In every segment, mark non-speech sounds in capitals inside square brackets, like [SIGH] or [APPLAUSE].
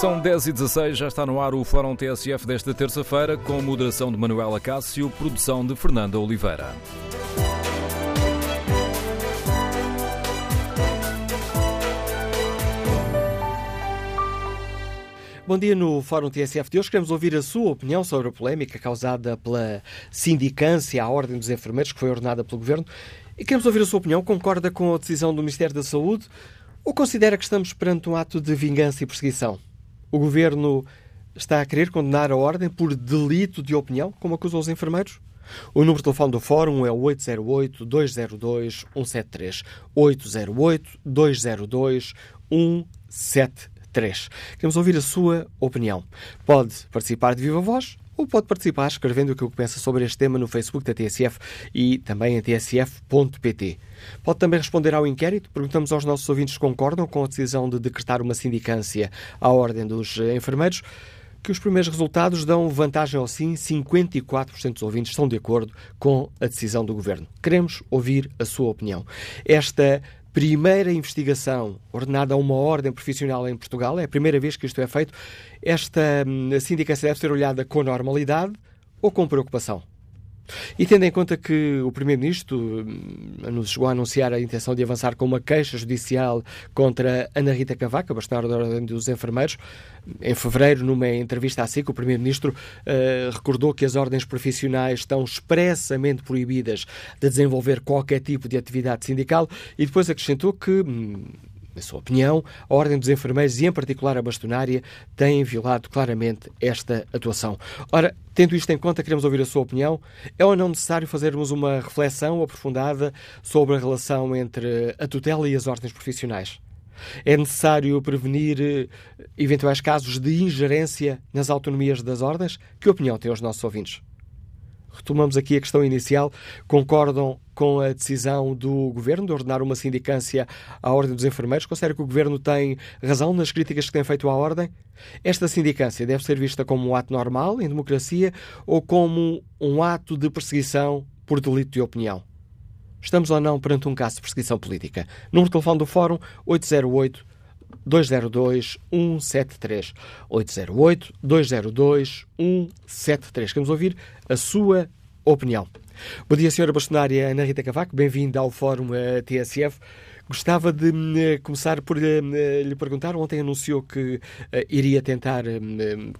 São 10 e 16 já está no ar o Fórum TSF desta terça-feira, com moderação de Manuela Cássio, produção de Fernanda Oliveira. Bom dia no Fórum TSF de hoje. Queremos ouvir a sua opinião sobre a polémica causada pela sindicância à Ordem dos Enfermeiros, que foi ordenada pelo Governo. E queremos ouvir a sua opinião. Concorda com a decisão do Ministério da Saúde ou considera que estamos perante um ato de vingança e perseguição? O Governo está a querer condenar a Ordem por delito de opinião, como acusam os enfermeiros? O número de telefone do Fórum é 808-202-173. 808-202-173. 3. Queremos ouvir a sua opinião. Pode participar de viva voz ou pode participar escrevendo o que pensa sobre este tema no Facebook da TSF e também em tsf.pt. Pode também responder ao inquérito. Perguntamos aos nossos ouvintes se concordam com a decisão de decretar uma sindicância à Ordem dos Enfermeiros que os primeiros resultados dão vantagem ao sim. 54% dos ouvintes estão de acordo com a decisão do Governo. Queremos ouvir a sua opinião. Esta primeira investigação ordenada a uma ordem profissional em Portugal, é a primeira vez que isto é feito. Esta hum, sindicância deve ser olhada com normalidade ou com preocupação? E tendo em conta que o Primeiro-Ministro nos hum, chegou a anunciar a intenção de avançar com uma queixa judicial contra Ana Rita Cavaca, bastarda da Ordem dos Enfermeiros, em fevereiro, numa entrevista à SIC, o Primeiro-Ministro uh, recordou que as ordens profissionais estão expressamente proibidas de desenvolver qualquer tipo de atividade sindical e depois acrescentou que. Hum, na sua opinião, a Ordem dos Enfermeiros e, em particular, a bastonária, têm violado claramente esta atuação. Ora, tendo isto em conta, queremos ouvir a sua opinião. É ou não necessário fazermos uma reflexão aprofundada sobre a relação entre a tutela e as ordens profissionais? É necessário prevenir eh, eventuais casos de ingerência nas autonomias das ordens? Que opinião têm os nossos ouvintes? Retomamos aqui a questão inicial. Concordam com a decisão do Governo de ordenar uma sindicância à Ordem dos Enfermeiros? Considera que o Governo tem razão nas críticas que tem feito à Ordem? Esta sindicância deve ser vista como um ato normal em democracia ou como um ato de perseguição por delito de opinião? Estamos ou não perante um caso de perseguição política? Número de telefone do Fórum 808 202 173. 808 202 173. Queremos ouvir a sua opinião. Bom dia, Sra. Bastonária Ana Rita Cavaco. Bem-vinda ao Fórum eh, TSF. Gostava de uh, começar por uh, lhe perguntar. Ontem anunciou que iria tentar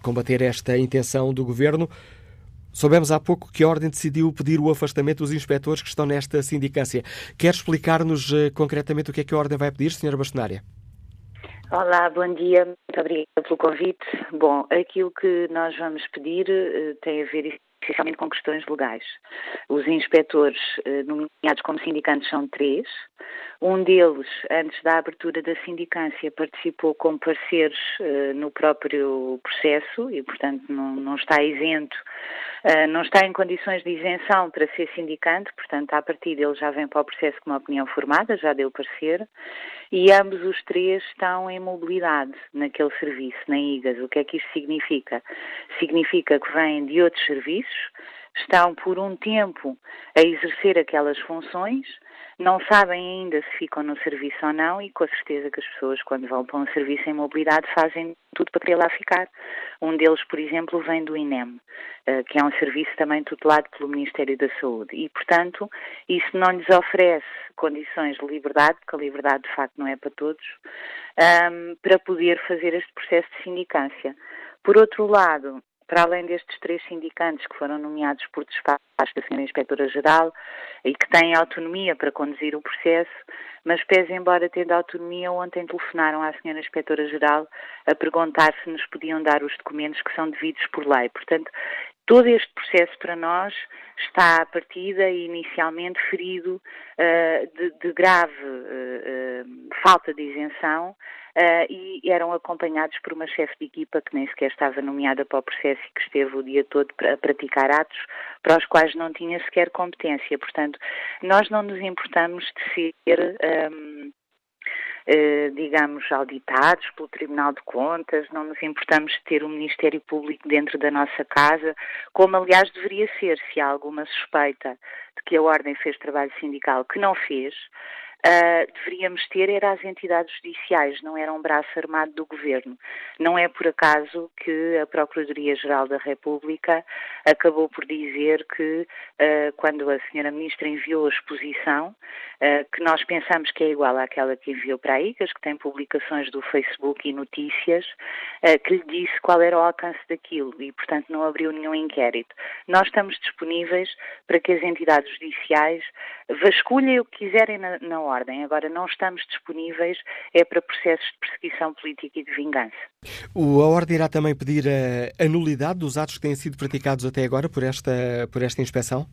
combater esta intenção do governo. Soubemos há pouco que a Ordem decidiu pedir o afastamento dos inspectores que estão nesta sindicância. Quer explicar-nos concretamente o que é que a Ordem vai pedir, Sra. Bastonária? Olá, bom dia, muito obrigada pelo convite. Bom, aquilo que nós vamos pedir uh, tem a ver essencialmente com questões legais. Os inspectores uh, nomeados como sindicantes são três. Um deles, antes da abertura da sindicância, participou como parceiros uh, no próprio processo e, portanto, não, não está isento Uh, não está em condições de isenção para ser sindicante, portanto, a partir dele já vem para o processo com uma opinião formada, já deu parecer, e ambos os três estão em mobilidade naquele serviço, na IGAS. O que é que isto significa? Significa que vêm de outros serviços, estão por um tempo a exercer aquelas funções, não sabem ainda se ficam no serviço ou não e com certeza que as pessoas quando vão para um serviço em mobilidade fazem tudo para querer lá ficar. Um deles, por exemplo, vem do INEM, eh, que é um serviço também tutelado pelo Ministério da Saúde e, portanto, isso não lhes oferece condições de liberdade, porque a liberdade de facto não é para todos, para poder fazer este processo de sindicância. Por outro lado, para além destes três sindicantes que foram nomeados por despacho da Sra. Inspetora-Geral e que têm autonomia para conduzir o processo, mas pese embora tendo autonomia, ontem telefonaram à Sra. Inspetora-Geral a perguntar se nos podiam dar os documentos que são devidos por lei. Portanto, todo este processo para nós está à partida e inicialmente ferido uh, de, de, grave uh, falta de isenção uh, e eram acompanhados por uma chefe de equipa que nem sequer estava nomeada para o processo e que esteve o dia todo a praticar atos para os quais não tinha sequer competência. Portanto, nós não nos importamos de ser. Um, digamos, auditados pelo Tribunal de Contas, não nos importamos de ter o um Ministério Público dentro da nossa casa, como aliás deveria ser, se há alguma suspeita de que a Ordem fez trabalho sindical que não fez, uh, deveríamos ter era as entidades judiciais, não era um braço armado do governo. Não é por acaso que a Procuradoria-Geral da República acabou por dizer que, uh, quando a senhora Ministra enviou a exposição, uh, que nós pensamos que é igual àquela que enviou para a ICAS, que tem publicações do Facebook e notícias, que lhe disse qual era o alcance daquilo e, portanto, não abriu nenhum inquérito. Nós estamos disponíveis para que as entidades judiciais vasculhem o que quiserem na, na ordem. Agora, não estamos disponíveis é para processos de perseguição política e de vingança. O, a ordem irá também pedir a, a nulidade dos atos que têm sido praticados até agora por esta, por esta inspeção?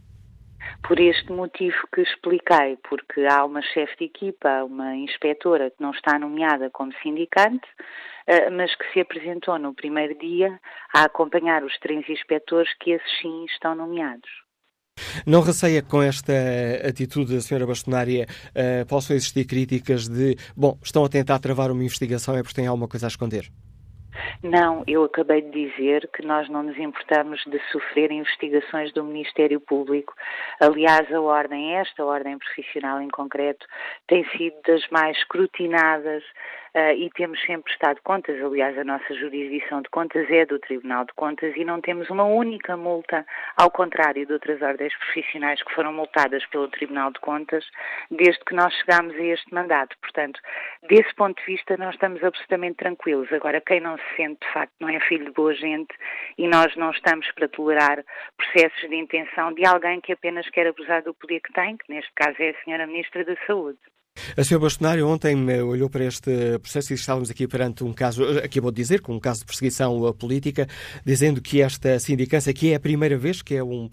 Por este motivo que expliquei, porque há uma chefe de equipa, uma inspetora que não está nomeada como sindicante, eh, mas que se apresentou no primeiro dia a acompanhar os três inspectores que esses sim estão nomeados. Não receia que com esta atitude da senhora bastonária uh, possam existir críticas de, bom, estão a tentar travar uma investigação é porque têm alguma coisa a esconder? Não, eu acabei de dizer que nós não nos importamos de sofrer investigações do Ministério Público. Aliás, a ordem, esta ordem profissional em concreto, tem sido das mais escrutinadas uh, e temos sempre prestado contas. Aliás, a nossa jurisdição de contas é do Tribunal de Contas e não temos uma única multa, ao contrário de outras ordens profissionais que foram multadas pelo Tribunal de Contas desde que nós chegámos a este mandato. Portanto, desse ponto de vista, nós estamos absolutamente tranquilos. Agora, quem não se sente, de facto, não é filho de boa gente e nós não estamos para tolerar processos de intenção de alguém que apenas quer abusar do poder que tem, que neste caso é a Senhora Ministra da Saúde. A senhora Bastonário ontem eh, olhou para este processo e estávamos aqui perante um caso, eh, acabou de dizer, com um caso de perseguição eh, política, dizendo que esta sindicância, que é a primeira vez que é, um,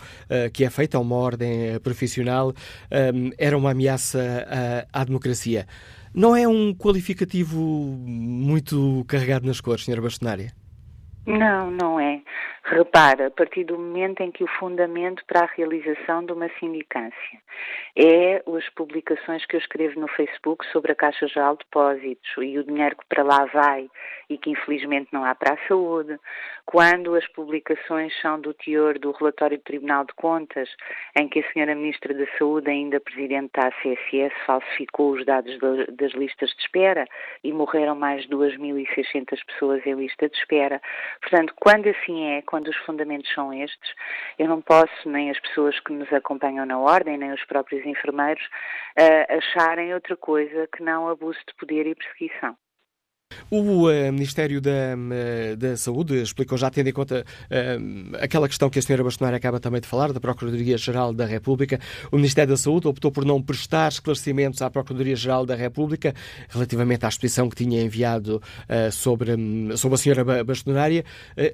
que é feita uma ordem profissional, era uma ameaça à democracia. Não é um qualificativo muito carregado nas cores, senhora Bastonária? Não, não é. Repara, a partir do momento em que o fundamento para a realização de uma sindicância é as publicações que eu escrevo no Facebook sobre a Caixa Geral de Depósitos e o dinheiro que para lá vai e que infelizmente não há para a saúde, quando as publicações são do teor do relatório do Tribunal de Contas, em que a senhora Ministra da Saúde, ainda Presidente da ACSS, falsificou os dados das listas de espera e morreram mais de 2.600 pessoas em lista de espera. Portanto, quando assim é, quando os fundamentos são estes, eu não posso, nem as pessoas que nos acompanham na ordem, nem os próprios enfermeiros, uh, acharem outra coisa que não abuso de poder e perseguição. O uh, Ministério da, uh, da Saúde explicou, já tendo em conta uh, aquela questão que a senhora Bastonária acaba também de falar, da Procuradoria-Geral da República, o Ministério da Saúde optou por não prestar esclarecimentos à Procuradoria-Geral da República relativamente à exposição que tinha enviado sobre, um, sobre a senhora Bastonária,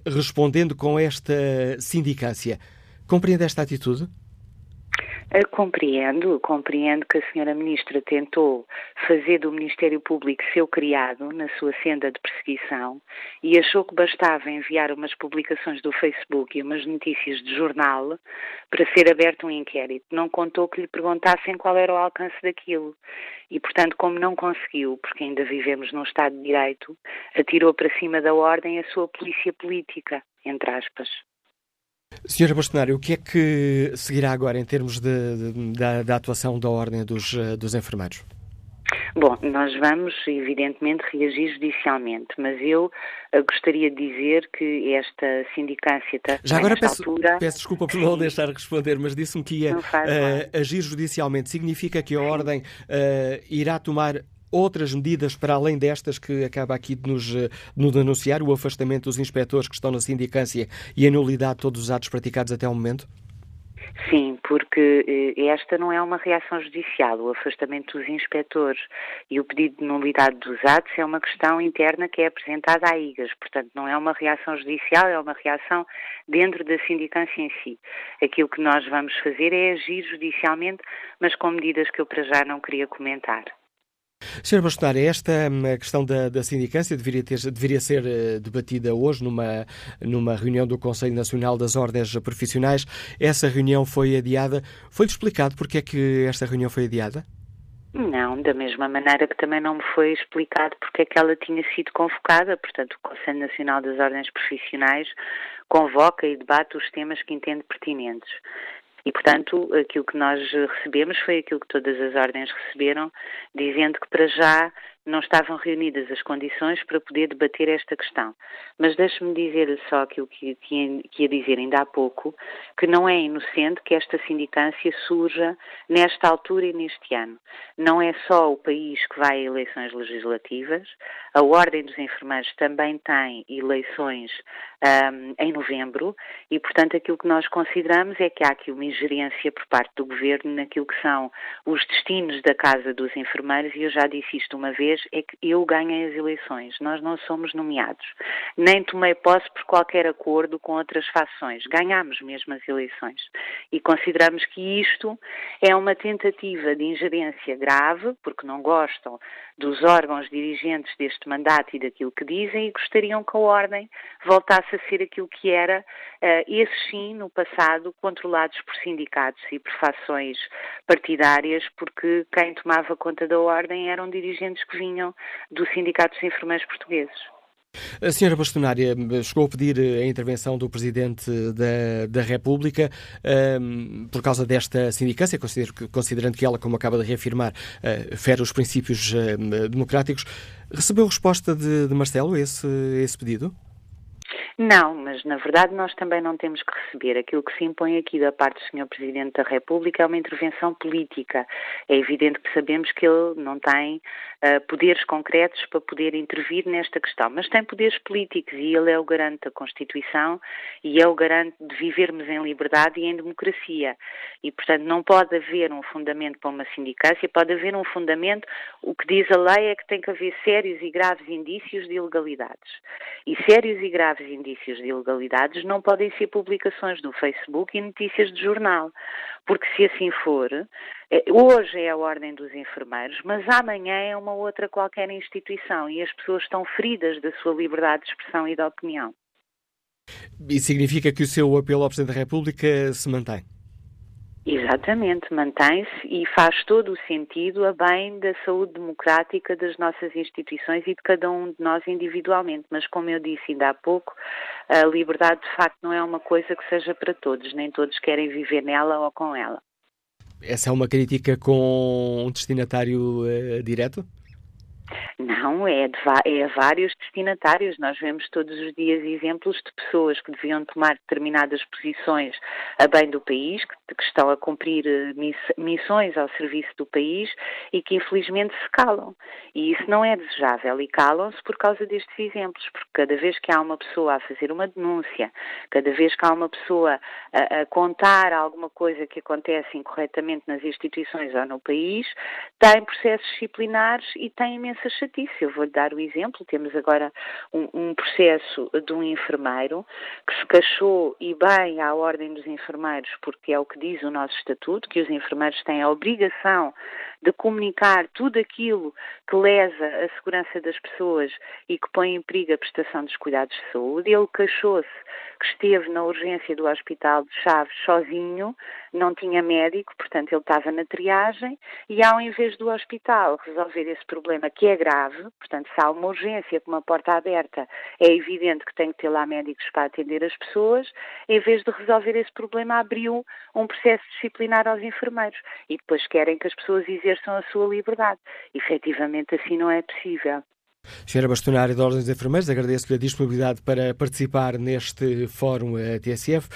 respondendo com esta sindicância. Compreende esta atitude? Compreendo, compreendo que a senhora ministra tentou fazer do Ministério Público seu criado na sua senda de perseguição e achou que bastava enviar umas publicações do Facebook e umas notícias de jornal para ser aberto um inquérito. Não contou que lhe perguntassem qual era o alcance daquilo. E, portanto, como não conseguiu, porque ainda vivemos num Estado de Direito, atirou para cima da ordem a sua polícia política, entre aspas. Senhora Bastonário, o que é que seguirá agora em termos de, de, da, da, atuação da Ordem dos, eh, dos Enfermeiros? Bom, nós vamos, evidentemente, reagir judicialmente, mas eu uh, gostaria de dizer que esta sindicância está. Já agora peço, altura... peço desculpa por não deixar responder, mas disse-me que ia uh, agir judicialmente. Significa que a Ordem uh, irá tomar outras medidas para além destas que acaba aqui de nos, de nos o afastamento dos inspectores que estão na sindicância e a nulidade de todos os atos praticados até ao momento? Sim, porque eh, esta não é uma reação judicial. O afastamento dos inspectores e o pedido de nulidade dos atos é uma questão interna que é apresentada à IGAS. Portanto, não é uma reação judicial, é uma reação dentro da sindicância em si. Aquilo que nós vamos fazer é agir judicialmente, mas com medidas que eu para já não queria comentar. Sr. Bastonário, esta hum, questão da, da sindicância deveria, ter, deveria ser eh, debatida hoje numa, numa reunião do Conselho Nacional das Ordens Profissionais. Essa reunião foi adiada. Foi-lhe explicado porque é que esta reunião foi adiada? Não, da mesma maneira que também não me foi explicado porque é que ela tinha sido convocada. Portanto, o Conselho Nacional das Ordens Profissionais convoca e debate os temas que entende pertinentes. E, portanto, aquilo que nós recebemos foi aquilo que todas as ordens receberam, dizendo que para já não estavam reunidas as condições para poder debater esta questão. Mas deixe-me dizer só aquilo que, que, que ia dizer ainda há pouco, que não é inocente que esta sindicância surja nesta altura e neste ano. Não é só o país que vai a eleições legislativas, a Ordem dos Enfermeiros também tem eleições um, em novembro e, portanto, aquilo que nós consideramos é que há aqui uma ingerência por parte do Governo naquilo que são os destinos da Casa dos Enfermeiros e eu já disse isto uma vez, é que eu ganhei as eleições, nós não somos nomeados, nem tomei posse por qualquer acordo com outras fações, ganhámos mesmo as eleições. E consideramos que isto é uma tentativa de ingerência grave, porque não gostam dos órgãos dirigentes deste mandato e daquilo que dizem e gostariam que a Ordem voltasse a ser aquilo que era, uh, esses sim, no passado, controlados por sindicatos e por fações partidárias, porque quem tomava conta da Ordem eram dirigentes que vinham do Sindicato dos Enfermeiros Portugueses. A senhora bastonária chegou a pedir a intervenção do Presidente da, da República um, por causa desta sindicância, considerando que ela, como acaba de reafirmar, uh, fere os princípios uh, democráticos. Recebeu resposta de, de Marcelo esse, esse pedido? Não, mas na verdade nós também não temos que receber. Aquilo que se impõe aqui da parte do Sr. Presidente da República é uma intervenção política. É evidente que sabemos que ele não tem uh, poderes concretos para poder intervir nesta questão, mas tem poderes políticos e ele é o garante da Constituição e é o garante de vivermos em liberdade e em democracia. E, portanto, não pode haver um fundamento para uma sindicância, pode haver um fundamento. O que diz a lei é que tem que haver sérios e graves indícios de ilegalidades. E sérios e graves indícios indícios de ilegalidades não podem ser publicações do Facebook e notícias de jornal, porque se assim for, eh, hoje é a Ordem dos Enfermeiros, mas amanhã é uma outra qualquer instituição e as pessoas estão feridas da sua liberdade de expressão e de opinião. E significa que o seu apelo ao Presidente da República se mantém? Exatamente, mantém-se e faz todo o sentido a bem da saúde democrática das nossas instituições e de cada um de nós individualmente. Mas, como eu disse ainda há pouco, a liberdade de facto não é uma coisa que seja para todos, nem todos querem viver nela ou com ela. Essa é uma crítica com um destinatário uh, direto? Não, é, de, é a vários destinatários. Nós vemos todos os dias exemplos de pessoas que deviam tomar determinadas posições a bem do país, que, que estão a cumprir eh, missões ao serviço do país e que infelizmente se calam. E isso não é desejável e calam-se por causa destes exemplos, porque cada vez que há uma pessoa a fazer uma denúncia, cada vez que há uma pessoa a, a contar alguma coisa que acontece incorretamente nas instituições ou no país, tem processos disciplinares e tem imensa chatice. Eu vou-lhe dar o exemplo. Temos agora um, um, processo de um enfermeiro que se queixou e bem à Ordem dos Enfermeiros, porque é o que diz o nosso estatuto, que os enfermeiros têm a obrigação de comunicar tudo aquilo que lesa a segurança das pessoas e que põe em perigo a prestação dos cuidados de saúde. Ele queixou-se que esteve na urgência do Hospital de Chaves sozinho, não tinha médico, portanto ele estava na triagem e ao invés do hospital resolver esse problema que é grave, portanto se há uma urgência com uma porta aberta, é evidente que tem que ter lá médicos para atender as pessoas, em vez de resolver esse problema abriu um processo disciplinar aos enfermeiros e depois querem que as pessoas exerçam a sua liberdade. Efetivamente assim não é possível. Senhora Bastonária da Ordem dos Enfermeiros, agradeço-lhe a disponibilidade para participar neste fórum eh, TSF.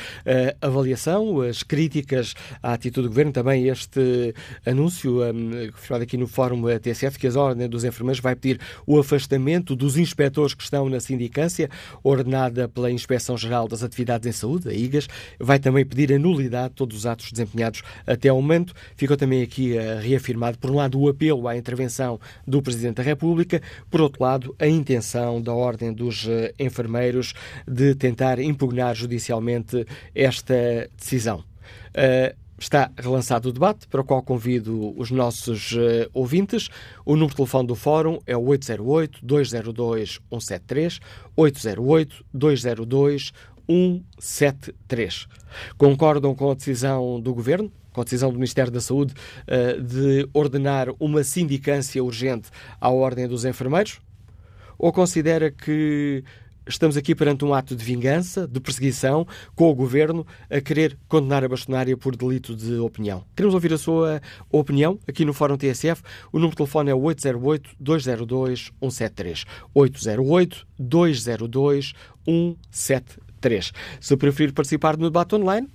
A avaliação, as críticas à atitude do Governo, também este anúncio, um, aqui no fórum eh, TSF, que a Ordem dos Enfermeiros vai pedir o afastamento dos inspectores que estão na sindicância, ordenada pela Inspeção-Geral das Atividades em Saúde, a IGAS, vai também pedir a nulidade de todos os atos desempenhados até ao momento. Ficou também aqui reafirmado, por um lado, o apelo à intervenção do Presidente da República, por outro lado, a intenção da Ordem dos eh, Enfermeiros de tentar impugnar judicialmente esta decisão. Uh, Está relançado o debate, para o qual convido os nossos uh, ouvintes. O número de telefone do Fórum é o 808-202-173, 808-202-173. Concordam com a decisão do Governo? com a decisão do Ministério da Saúde de ordenar uma sindicância urgente à Ordem dos Enfermeiros? Ou considera que estamos aqui perante um ato de vingança, de perseguição, com o governo a querer condenar a bastonária por delito de opinião. Queremos ouvir a sua opinião aqui no Fórum TSF. O número de telefone é 808-202-173. 808-202-173. Se preferir participar no debate online,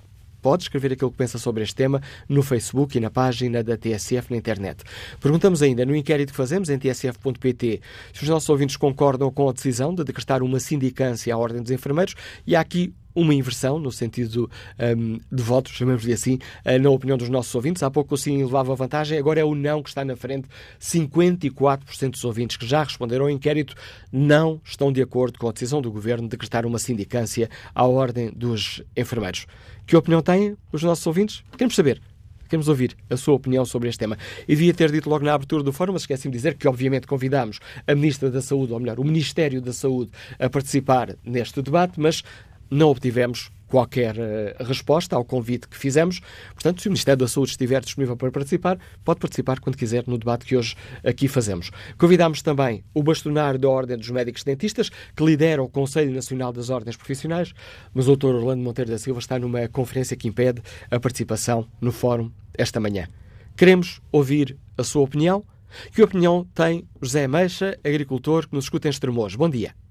pode escrever aquilo que pensa sobre este tema no Facebook e na página da TSF na internet. Perguntamos ainda no inquérito que fazemos em tsf.pt se os nossos ouvintes concordam com a decisão de decretar uma sindicância à Ordem dos Enfermeiros e há aqui uma inversão no sentido um, de votos, chamemos-lhe assim, uh, na opinião dos nossos ouvintes. Há pouco o sim levava vantagem, agora é o não que está na frente. 54% dos ouvintes que já responderam ao inquérito não estão de acordo com a decisão do governo de decretar uma sindicância à Ordem dos Enfermeiros. Que opinião têm os nossos ouvintes? Queremos saber. Queremos ouvir a sua opinião sobre este tema. E devia ter dito logo na abertura do fórum, mas esqueci-me de dizer que, obviamente, convidámos a Ministra da Saúde, ou melhor, o Ministério da Saúde, a participar neste debate, mas não obtivemos qualquer uh, resposta ao convite que fizemos. Portanto, se o Ministério da Saúde estiver disponível para participar, pode participar quando quiser no debate que hoje aqui fazemos. Convidámos também o bastonário da Ordem dos Médicos Dentistas, que lidera o Conselho Nacional das Ordens Profissionais, mas o Dr. Orlando Monteiro da Silva está numa conferência que impede a participação no fórum esta manhã. Queremos ouvir a sua opinião. Que opinião tem José Meixa, agricultor, que nos escuta em Estremoz? Bom dia.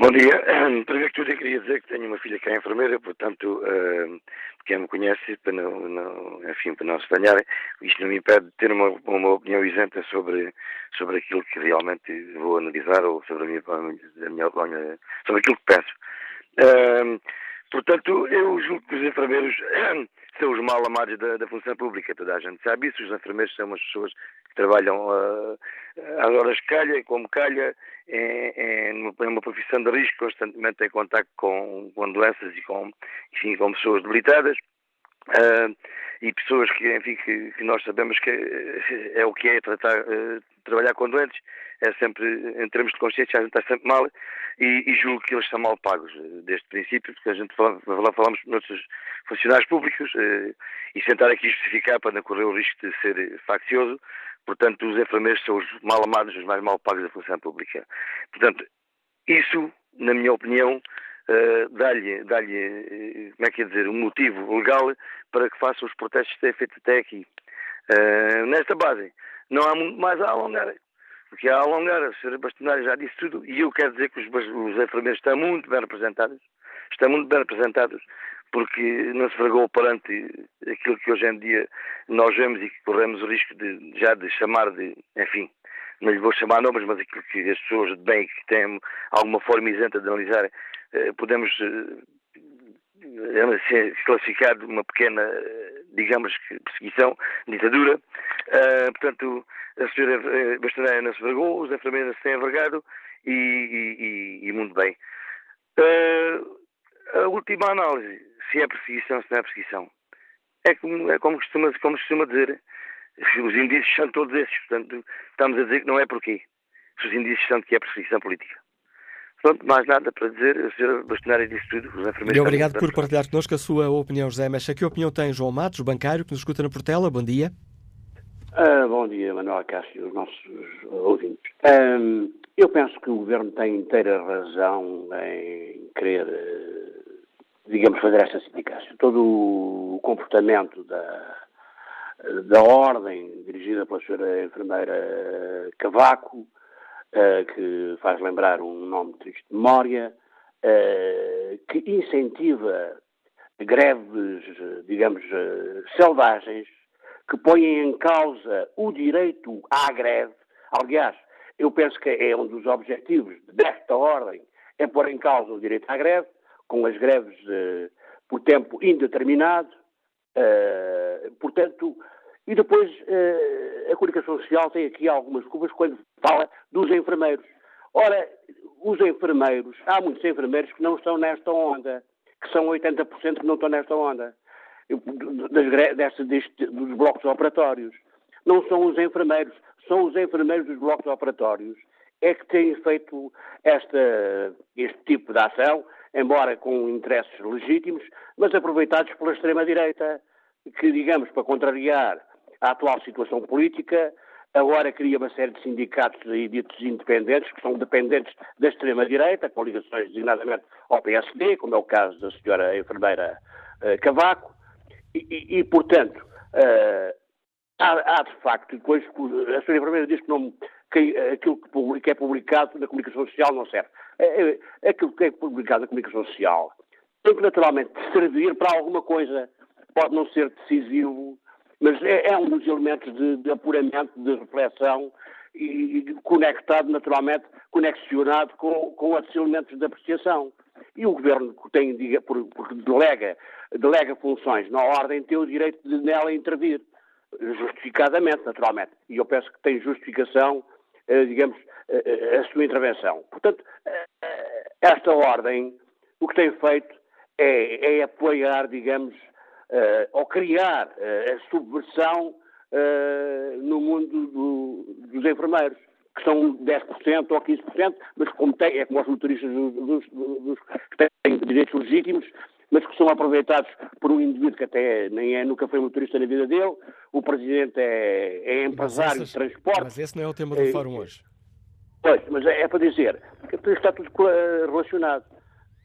Bom dia. [CLEARS THROAT] Primeiro que tudo, eu queria dizer que tenho uma filha que é enfermeira, portanto, uh, quem me conhece, para não, não, enfim, para não se banharem, isto não me impede de ter uma, uma opinião isenta sobre, sobre aquilo que realmente vou analisar ou sobre a minha, a minha opinião, sobre aquilo que penso. Uh, portanto, eu julgo que os enfermeiros [CLEARS THROAT] são os mal amados da, da, função pública, toda a gente sabe isso. Os enfermeiros são umas pessoas trabalham uh, às horas que calha, como calha, é, é, uma profissão de risco, constantemente em contato com, com doenças e com, enfim, com pessoas debilitadas. Uh, e pessoas que, enfim, que, que, nós sabemos que é o que é tratar, uh, trabalhar com doentes, é sempre, em termos de consciência, a gente está sempre mal e, e julgo que eles são mal pagos uh, desde o princípio, porque a gente fala, falamos com nossos funcionários públicos uh, e sentar aqui justificar para não correr o risco de ser faccioso, portanto, os enfermeiros são os mal amados, os mais mal pagos da função pública. Portanto, isso, na minha opinião, uh, dá-lhe, dá-lhe, uh, como é que é dizer, um motivo legal para que faça os protestos que têm feito até aqui. Uh, nesta base, não há muito mais a alongar. Porque a alongar, a senhora Bastonária já disse tudo, e eu quero dizer que os, os enfermeiros estão muito bem representados, estão muito bem representados, porque não se vergou perante aquilo que hoje em dia nós vemos e que corremos o risco de já de chamar de, enfim, não lhe vou chamar nomes, mas aquilo que as pessoas de bem que têm alguma forma isenta de analisar eh, podemos eh, classificar de uma pequena, digamos perseguição, ditadura. Portanto, a senhora Bastoneira não se vergou, os enfermeiros se têm envergado e, e, e, muito bem. A última análise, se é perseguição, se não é perseguição, é como, é como, costuma, como costuma dizer, os indícios são todos esses, portanto, estamos a dizer que não é porquê. Se os indícios são de que é perseguição política. Pronto, mais nada para dizer. A senhora Bastonária disse tudo. Os enfermeiros e obrigado por partilhar connosco a sua opinião, José Mexa. Que opinião tem João Matos, bancário, que nos escuta na Portela? Bom dia. Uh, bom dia, Manuel Cássio e os nossos ouvintes. Um, eu penso que o Governo tem inteira razão em querer, digamos, fazer esta sindicância. Todo o comportamento da, da ordem dirigida pela senhora enfermeira Cavaco uh, que faz lembrar um nome triste de memória, uh, que incentiva greves, digamos, uh, selvagens, que põem em causa o direito à greve. Aliás, eu penso que é um dos objetivos desta ordem, é pôr em causa o direito à greve, com as greves por tempo indeterminado. portanto, e depois uh, a comunicação social tem aqui algumas culpas quando fala dos enfermeiros. Ora, os enfermeiros, há muitos enfermeiros que não estão nesta onda, que são 80% que não estão nesta onda, das, deste, deste, dos blocos operatórios. Não são os enfermeiros, são os enfermeiros dos blocos operatórios é que têm feito esta, este tipo de ação, embora com interesses legítimos, mas aproveitados pela extrema-direita, que, digamos, para contrariar a atual situação política, agora cria uma série de sindicatos e ditos independentes, que são dependentes da extrema-direita, com ligações designadamente ao PSD, como é o caso da senhora enfermeira uh, Cavaco, e, e, e portanto, uh, há, há, de facto, depois a senhora enfermeira diz que, não, que aquilo que é publicado na comunicação social não serve. É, é, aquilo que é publicado na comunicação social tem que naturalmente servir para alguma coisa. Pode não ser decisivo, mas é, é um dos elementos de, de, apuramento, de reflexão e, e conectado naturalmente, conexionado com, com outros elementos de apreciação. E o Governo tem, porque delega, delega funções na ordem, tem o direito de nela intervir, justificadamente, naturalmente. E eu penso que tem justificação, digamos, eh, eh, a sua intervenção. Portanto, esta ordem, o que tem feito é, é apoiar, digamos, ou criar a subversão no mundo do, dos enfermeiros, que são 10% ou 15%, mas como tem, é como os motoristas dos, dos, dos, que têm direitos legítimos, mas que são aproveitados por um indivíduo que até nem é, nunca foi motorista na vida dele, o presidente é, é empresário essas, de transporte. Mas esse não é o tema do é, fórum hoje. Pois, mas é, é para dizer que está tudo relacionado.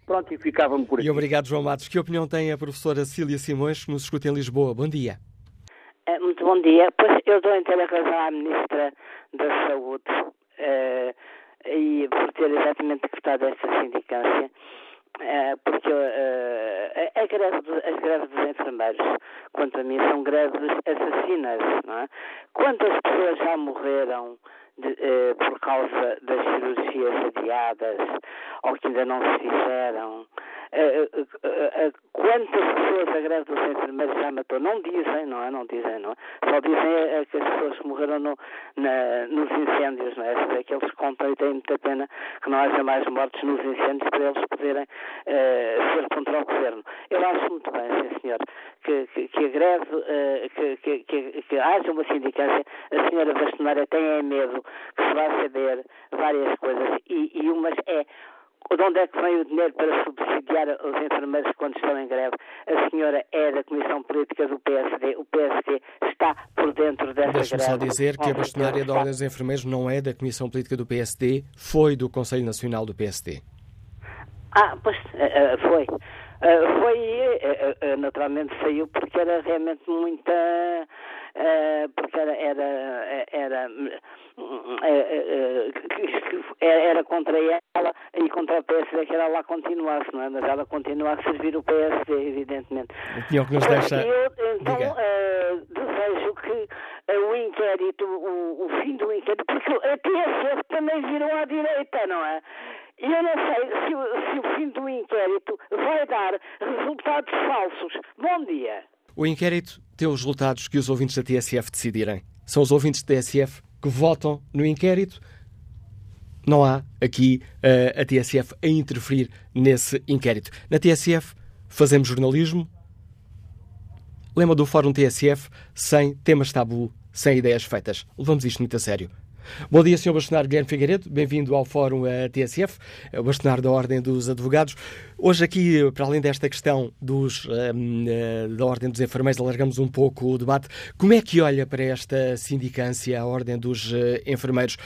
Pronto, e ficava-me por aqui. E obrigado, João Matos. Que opinião tem a professora Cília Simões, que nos escuta em Lisboa? Bom dia. É, muito bom dia. Pois eu dou inteira razão à Ministra da Saúde uh, e por ter exatamente decretado esta sindicância. Uh, porque uh, a greve do, as greves dos enfermeiros, quanto a mim, são greves assassinas. É? Quantas pessoas já morreram de, eh, por causa das cirurgias adiadas ou que ainda não se fizeram. Eh, eh, quantas pessoas a greve dos enfermeiros já matou? Não dizem, não é? Não dizem, não é? Só dizem que as pessoas que morreram no, na, nos incêndios, não é? É que eles contam e têm muita pena que não haja mais mortes nos incêndios para eles poderem ser contra o governo. Eu acho muito bem, sim senhor, que, que, que a greve, que, que, que, que haja uma sindicância. A senhora bastonária tem medo que se vai saber várias coisas e, e umas é de onde é que vem o dinheiro para subsidiar os enfermeiros quando estão em greve? A senhora é da Comissão Política do PSD. O PSD está por dentro dessa Deixa greve. Deixa-me só dizer que a bastonária da Ordem dos Enfermeiros não é da Comissão Política do PSD, foi do Conselho Nacional do PSD. Ah, pois, uh, foi. Uh, foi, uh, naturalmente saiu porque era realmente muita eh, porque era, era, era, eh, eh, era contra ela e contra o PSD que ela lá continuasse, não é? Mas ela continua a servir o PSD, evidentemente. O pior que nos deixa... Eu, então, desejo que o inquérito, o, o, fim do inquérito, porque a TSF também virou à direita, não é? E eu não sei se, se o fim do inquérito vai dar resultados falsos. Bom dia. O inquérito tem os resultados que os ouvintes da TSF decidirem. São os ouvintes da TSF que votam no inquérito. Não há aqui uh, a TSF a interferir nesse inquérito. Na TSF fazemos jornalismo. Lema do Fórum TSF sem temas tabu, sem ideias feitas. Levamos isto muito a sério. Bom dia, Sr. Bastonário Guilherme Figueiredo, bem-vindo ao Fórum TSF, é o Bastonário da Ordem dos Advogados. Hoje aqui, para além desta questão dos, um, eh, da Ordem dos Enfermeiros, alargamos um pouco o debate. Como é que olha para esta sindicância, a Ordem dos Enfermeiros?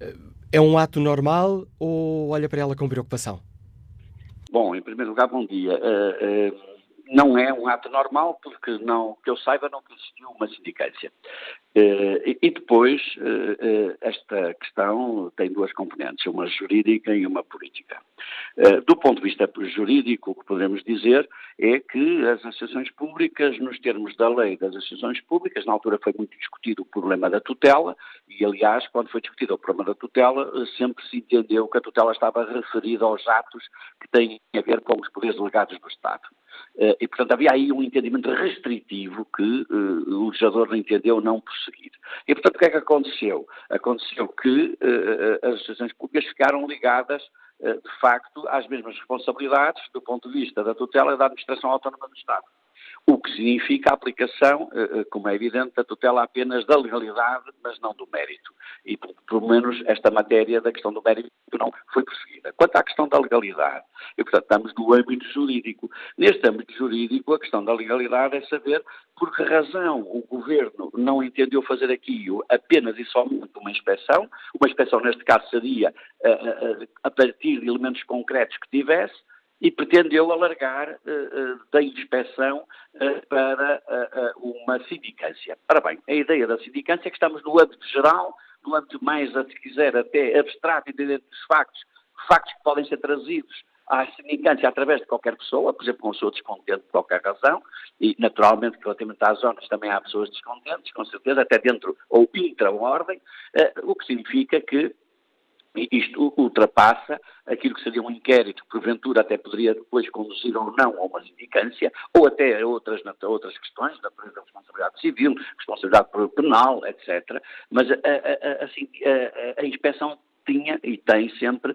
Eh, é um ato normal ou olha para ela com preocupação? Bom, em primeiro lugar, bom dia. Uh, uh não é um ato normal, porque não, que eu saiba nunca existiu uma sindicância. Eh, e depois, eh, eh, esta questão tem duas componentes, uma jurídica e uma política. Do ponto de vista jurídico, o que podemos dizer é que as associações públicas, nos termos da lei das associações públicas, na altura foi muito discutido o problema da tutela, e aliás, quando foi discutido o problema da tutela, sempre se entendeu que a tutela estava referida aos atos que têm a ver com os poderes delegados do Estado. Eh, e, portanto, havia aí um entendimento restritivo que uh, o legislador entendeu não prosseguir. E, portanto, o que é que aconteceu? Aconteceu que uh, as associações públicas ficaram ligadas, uh, de facto, às mesmas responsabilidades do ponto de vista da tutela e da administração autónoma do Estado. O que significa a aplicação, eh, como é evidente, da tutela apenas da legalidade, mas não do mérito. E, pelo menos, esta matéria da questão do mérito não foi perseguida. Quanto à questão da legalidade, e, portanto, estamos no âmbito jurídico. Neste âmbito jurídico, a questão da legalidade é saber por que razão o Governo não entendeu fazer aqui apenas e somente uma inspeção, uma inspeção, neste caso, seria a partir de elementos concretos que tivesse, e pretendeu alargar uh, da inspeção uh, para uma sindicância. Ora bem, a ideia da sindicância é que estamos no âmbito geral, no âmbito mais, se quiser, até abstrato, entendendo dos factos, factos que podem ser trazidos à sindicância através de qualquer pessoa, por exemplo, com seu descontente por qualquer razão, e naturalmente relativamente às zonas também há pessoas descontentes, com certeza, até dentro ou intra-ordem, o que significa que isto ultrapassa aquilo que seria um inquérito, que porventura até poderia depois conduzir ou não a uma sindicância, ou até a outras, outras questões, da responsabilidade civil, responsabilidade penal, etc. Mas a, a, a, a inspeção tinha e tem sempre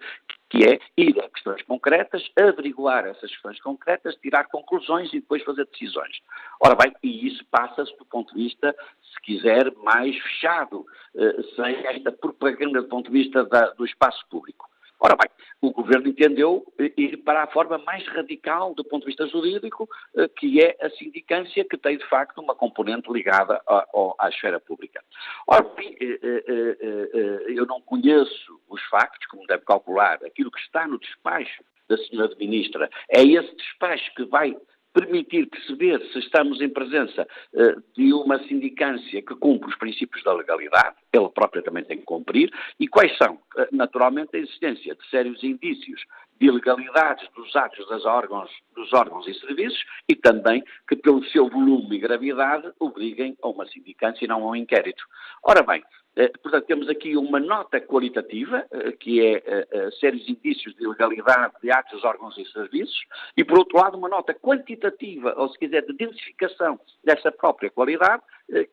que é ir a questões concretas, averiguar essas questões concretas, tirar conclusões e depois fazer decisões. Ora bem, e isso passa-se do ponto de vista, se quiser, mais fechado, eh, sem esta propaganda do ponto de vista da, do espaço público. Ora bem, o Governo entendeu ir para a forma mais radical do ponto de vista jurídico, eh, que é a sindicância, que tem de facto uma componente ligada à, à esfera pública. Ora eh, eh, eu não conheço os factos, como deve calcular, aquilo que está no despacho da Sra. Ministra. É esse despacho que vai permitir perceber se estamos em presença uh, de uma sindicância que cumpre os princípios da legalidade, ela própria também tem que cumprir, e quais são, uh, naturalmente, a existência de sérios indícios de ilegalidades dos atos dos órgãos, dos órgãos e serviços e também que, pelo seu volume e gravidade, obriguem a uma sindicância e não a um inquérito. Ora bem, eh, portanto, temos aqui uma nota qualitativa, eh, que é eh, sérios indícios de ilegalidade de atos órgãos e serviços, e, por outro lado, uma nota quantitativa, ou se quiser, de densificação dessa própria qualidade,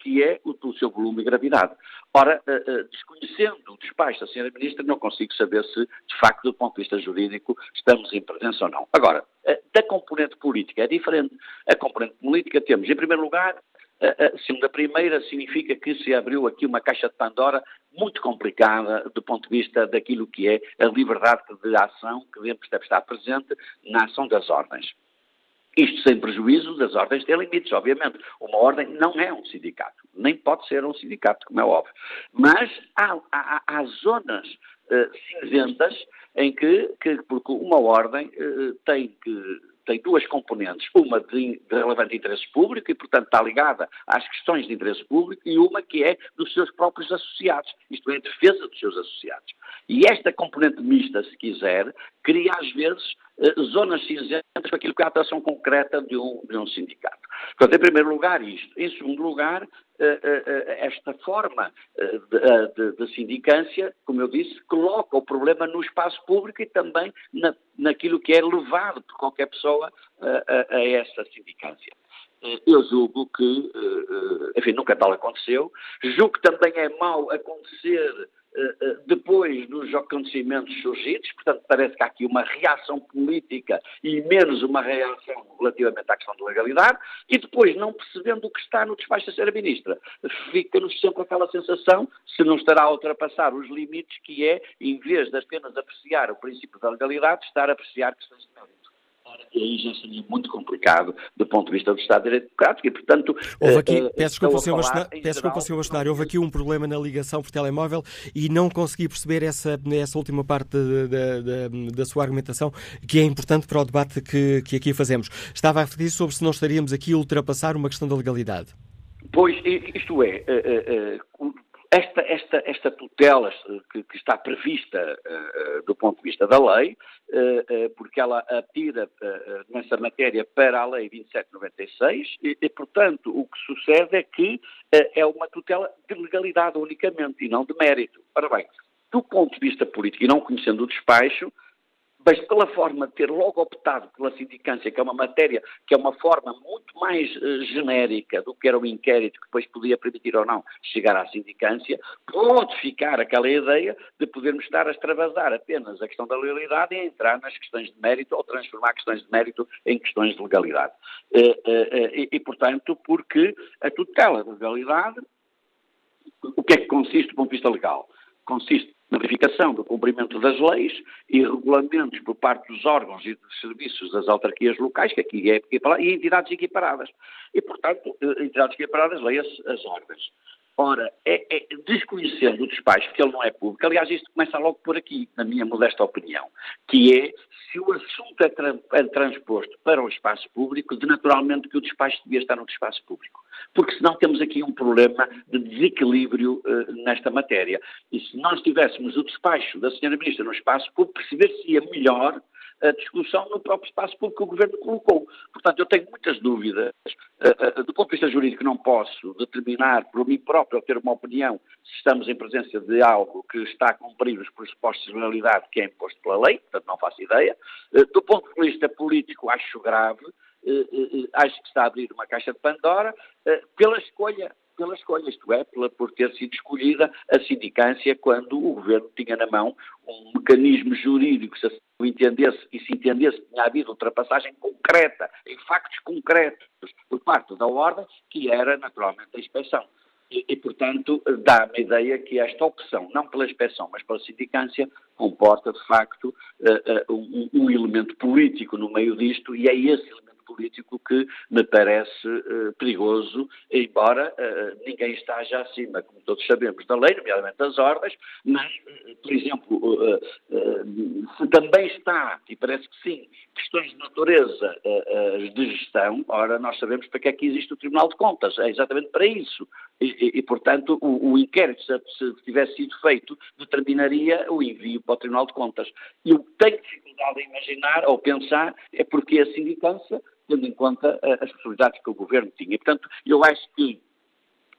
que é o, o seu volume e gravidade. Ora, desconhecendo o despacho da Sra. Ministra, não consigo saber se, de facto, do ponto de vista jurídico, estamos em presença ou não. Agora, da componente política é diferente. A componente política temos, em primeiro lugar, Sendo a primeira, significa que se abriu aqui uma caixa de Pandora muito complicada do ponto de vista daquilo que é a liberdade de ação que deve estar presente na ação das ordens. Isto sem prejuízo das ordens têm limites, obviamente. Uma ordem não é um sindicato, nem pode ser um sindicato, como é óbvio. Mas há, há, há zonas uh, cinzentas em que, que, porque uma ordem uh, tem que tem duas componentes, uma de, de, relevante interesse público e, portanto, está ligada às questões de interesse público e uma que é dos seus próprios associados, isto é, a defesa dos seus associados. E esta componente mista, se quiser, cria às vezes eh, zonas cinzentas para aquilo que é a atuação concreta de um, de um sindicato. Portanto, em primeiro lugar, isto. Em segundo lugar, eh, eh, esta forma de, de, de, sindicância, como eu disse, coloca o problema no espaço público e também na, naquilo que é levado por qualquer pessoa a, a essa sindicância. Eu julgo que, enfim, nunca tal aconteceu. Julgo que também é mau acontecer eh, eh, depois dos acontecimentos surgidos, portanto, parece que há aqui uma reação política e menos uma reação relativamente à questão da legalidade, e depois, não percebendo o que está no despacho da Sra. Ministra, fica-nos sempre aquela sensação, se não estará a ultrapassar os limites, que é, em vez de apenas apreciar o princípio da legalidade, estar a apreciar questões de mérito e aí já seria muito complicado do ponto de vista do Estado de Direito Democrático e, portanto... Houve aqui, uh, peço desculpa, Sr. Bastonário, houve aqui um problema na ligação por telemóvel e não consegui perceber essa, essa última parte da, da, da sua argumentação, que é importante para o debate que, que aqui fazemos. Estava a referir sobre se não estaríamos aqui a ultrapassar uma questão da legalidade. Pois, isto é, uh, uh, esta, esta, esta tutela que, que está prevista uh, do ponto de vista da lei, uh, uh, porque ela atira nessa matéria para a Lei 2796, e, e, portanto, o que sucede é que é uma tutela de legalidade unicamente e não de mérito. Ora bem, do ponto de vista político, e não conhecendo o despacho, mas pela forma de ter logo optado pela sindicância, que é uma matéria, que é uma forma muito mais uh, genérica do que era o inquérito, que depois podia permitir ou não chegar à sindicância, pode ficar aquela ideia de podermos estar a extravasar apenas a questão da legalidade e entrar nas questões de mérito ou transformar questões de mérito em questões de legalidade. Uh, uh, e, e, portanto, porque a tutela da legalidade, o que é que consiste do ponto de vista legal? Consiste na verificação do cumprimento das leis e regulamentos por parte dos órgãos e dos serviços das autarquias locais, que aqui é equiparado, e entidades equiparadas. E, portanto, eh, entidades equiparadas, leia-se as ordens. Ora, é, é, desconhecendo o despacho, que ele não é público, aliás, isto começa logo por aqui, na minha modesta opinião, que é, se o assunto é, tra é transposto para o espaço público, de naturalmente que o despacho devia estar no espaço público. Porque senão temos aqui um problema de desequilíbrio uh, nesta matéria. E se nós tivéssemos o despacho da Sra. Ministra no espaço público, perceber-se-ia melhor a discussão no próprio espaço público que o Governo colocou. Portanto, eu tenho muitas dúvidas. Uh, uh, do ponto de vista jurídico, não posso determinar por mim próprio ou ter uma opinião se estamos em presença de algo que está a cumprir os pressupostos de legalidade que é imposto pela lei, portanto, não faço ideia. Uh, do ponto de vista político, acho grave. acho que está a abrir uma caixa de Pandora pela escolha pela escolha, isto é, por ter sido escolhida a sindicância quando o governo tinha na mão um mecanismo jurídico, entendesse e se entendesse que tinha havido ultrapassagem concreta, em factos concretos, por parte da Ordem, que era naturalmente a inspeção. E, e, portanto, dá-me a ideia que esta opção, não pela inspeção, mas pela sindicância, comporta, de facto, uh, uh, um, um, elemento político no meio disto, e é esse elemento político que me parece uh, perigoso, embora uh, ninguém esteja acima, como todos sabemos, da lei, nomeadamente das ordens, mas, uh, por exemplo, se também está, e parece que sim, questões de natureza de gestão, ora, nós sabemos para que é que existe o Tribunal de Contas, é exatamente para isso. E, e portanto, o, o inquérito, se, se, tivesse sido feito, determinaria o envio para o Tribunal de Contas. E o que tenho dificuldade a imaginar ou pensar é porque a sindicância tendo em conta eh, as possibilidades que o governo tinha. Portanto, eu acho que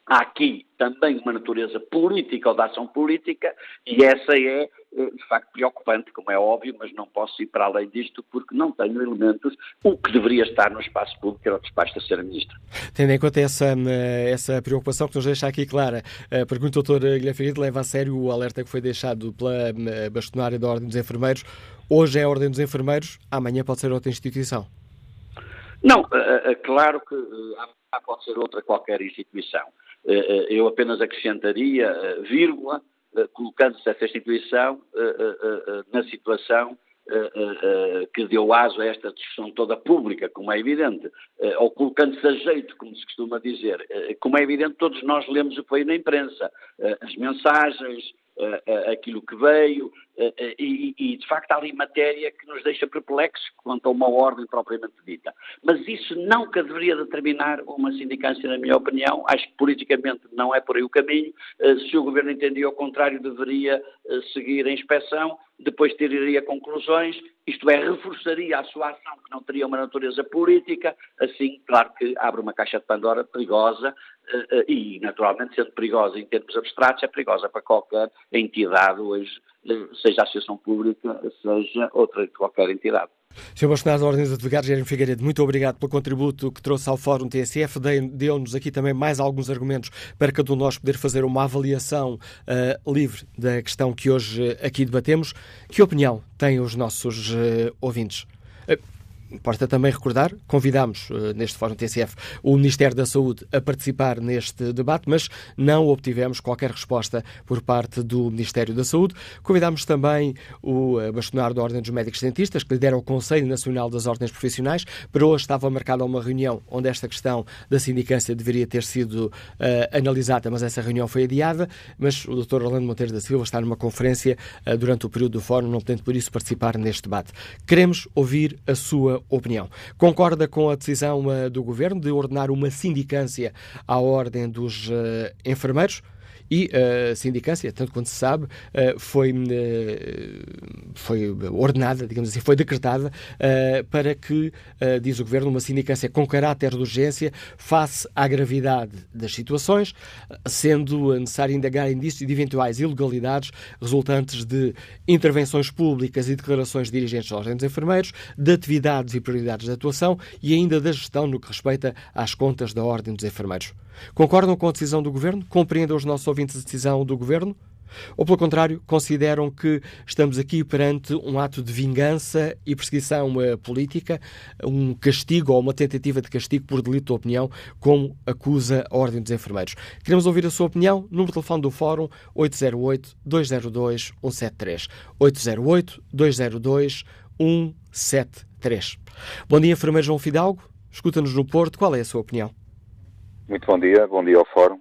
há aqui também uma natureza política ou da ação política e essa é, eh, de facto, preocupante, como é óbvio, mas não posso ir para além disto porque não tenho elementos, o que deveria estar no espaço público era o despacho da Sra. Ministra. Tendo em conta essa, eh, essa preocupação que nos deixa aqui clara, a pergunta do Dr. Guilherme Figueiredo leva a sério o alerta que foi deixado pela bastonária da Ordem dos Enfermeiros. Hoje é a Ordem dos Enfermeiros, amanhã pode ser outra instituição. Não, é, claro que uh, pode ser outra qualquer instituição. Eu apenas acrescentaria, vírgula, colocando-se essa instituição na situação que deu aso a esta discussão toda pública, como é evidente, ou colocando-se a jeito, como se costuma dizer. Como é evidente, todos nós lemos o que veio na imprensa, as mensagens, aquilo que veio, e, e, de facto há ali matéria que nos deixa perplexos quanto a uma ordem propriamente dita. Mas isso nunca deveria determinar uma sindicância, na minha opinião. Acho que politicamente não é por aí o caminho. Se o governo entendia ao contrário, deveria seguir a inspeção, depois tiraria conclusões, isto é, reforçaria a sua ação, que não teria uma natureza política. Assim, claro que abre uma caixa de Pandora perigosa e, naturalmente, sendo perigosa em termos abstratos, é perigosa para qualquer entidade hoje seja a Associação Pública, seja outra qualquer entidade. Sr. Bastonário da Ordem dos Advogados, Jeremy Figueiredo, muito obrigado pelo contributo que trouxe ao Fórum TSF. Deu-nos aqui também mais alguns argumentos para cada um de nós poder fazer uma avaliação uh, livre da questão que hoje aqui debatemos. Que opinião têm os nossos uh, ouvintes? Uh, Importa também recordar, convidámos uh, neste Fórum TCF o Ministério da Saúde a participar neste debate, mas não obtivemos qualquer resposta por parte do Ministério da Saúde. Convidámos também o uh, bastonário da Ordem dos Médicos Cientistas, que lidera o Conselho Nacional das Ordens Profissionais. Para hoje estava marcada uma reunião onde esta questão da sindicância deveria ter sido uh, analisada, mas essa reunião foi adiada. Mas o Dr. Orlando Monteiro da Silva está numa conferência durante o período do Fórum, não podendo por isso participar neste debate. Queremos ouvir a sua opinião. Concorda com a decisão uh, do Governo de ordenar uma sindicância à Ordem dos uh, Enfermeiros? E a sindicância, tanto quanto se sabe, foi, foi ordenada, digamos assim, foi decretada para que, diz o Governo, uma sindicância com caráter de urgência face à gravidade das situações, sendo necessário indagar indícios de eventuais ilegalidades resultantes de intervenções públicas e declarações de dirigentes Ordem dos Enfermeiros, de atividades e prioridades de atuação e ainda da gestão no que respeita às contas da Ordem dos Enfermeiros. Concordam com a decisão do Governo? Compreendem os nossos ouvintes a decisão do Governo? Ou, pelo contrário, consideram que estamos aqui perante um ato de vingança e perseguição uh, política, um castigo ou uma tentativa de castigo por delito de opinião, como acusa a Ordem dos Enfermeiros? Queremos ouvir a sua opinião. Número de telefone do Fórum 808-202-173. 808-202-173. Bom dia, enfermeiro João Fidalgo. Escuta-nos no Porto. Qual é a sua opinião? Muito bom dia. Bom dia ao Fórum.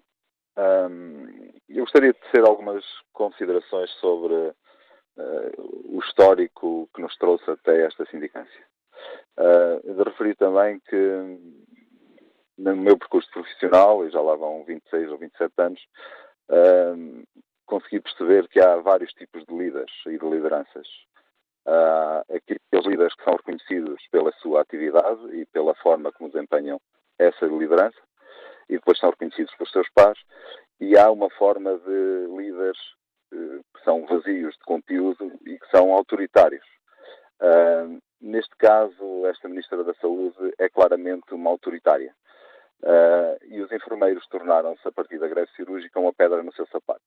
Um, eu gostaria de tecer algumas considerações sobre uh, o histórico que nos trouxe até esta sindicância. Uh, de referir também que no meu percurso profissional, e já lá vão 26 ou 27 anos, uh, consegui perceber que há vários tipos de líderes e de lideranças. Uh, aqueles líderes que são reconhecidos pela sua atividade e pela forma como desempenham essa liderança, e depois são reconhecidos por seus pares, e há uma forma de líderes uh, que são vazios de conteúdo e que são autoritários. Uh, neste caso, esta Ministra da Saúde é claramente uma autoritária. Uh, e os enfermeiros tornaram-se, a partir da greve cirúrgica, uma pedra no seu sapato.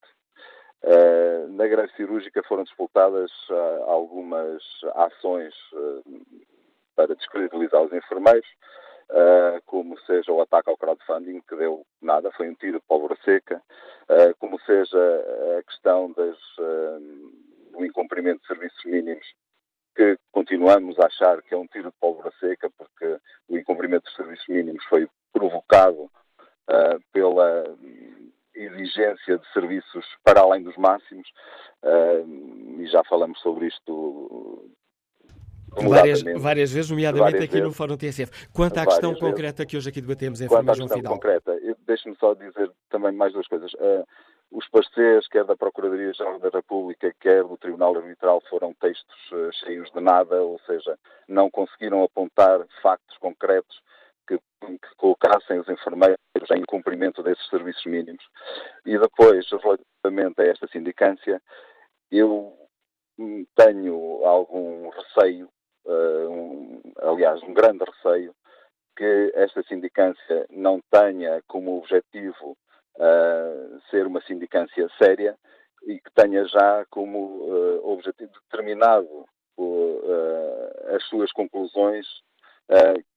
Uh, na greve cirúrgica foram disputadas algumas ações para descredibilizar os enfermeiros, Uh, como seja o ataque ao crowdfunding, que deu nada, foi um tiro de pólvora seca, uh, como seja a questão das, uh, do incumprimento de serviços mínimos, que continuamos a achar que é um tiro de pólvora seca, porque o incumprimento de serviços mínimos foi provocado pela exigência de serviços para além dos máximos, e já falamos sobre isto Várias, várias vezes, nomeadamente várias aqui vezes. no Fórum TSF. Quanto à questão vezes. concreta que hoje aqui debatemos em Quanto questão Fidal. concreta, deixe-me só dizer também mais duas coisas. Uh, os parceiros, quer da Procuradoria-Geral da República, quer do Tribunal Arbitral, foram textos uh, cheios de nada, ou seja, não conseguiram apontar factos concretos que, que colocassem os enfermeiros em cumprimento desses serviços mínimos. E depois, relativamente a esta sindicância, eu hum, tenho algum receio um, aliás, um grande receio que esta sindicância não tenha como objetivo uh, ser uma sindicância séria e que tenha já como uh, objetivo determinado as suas conclusões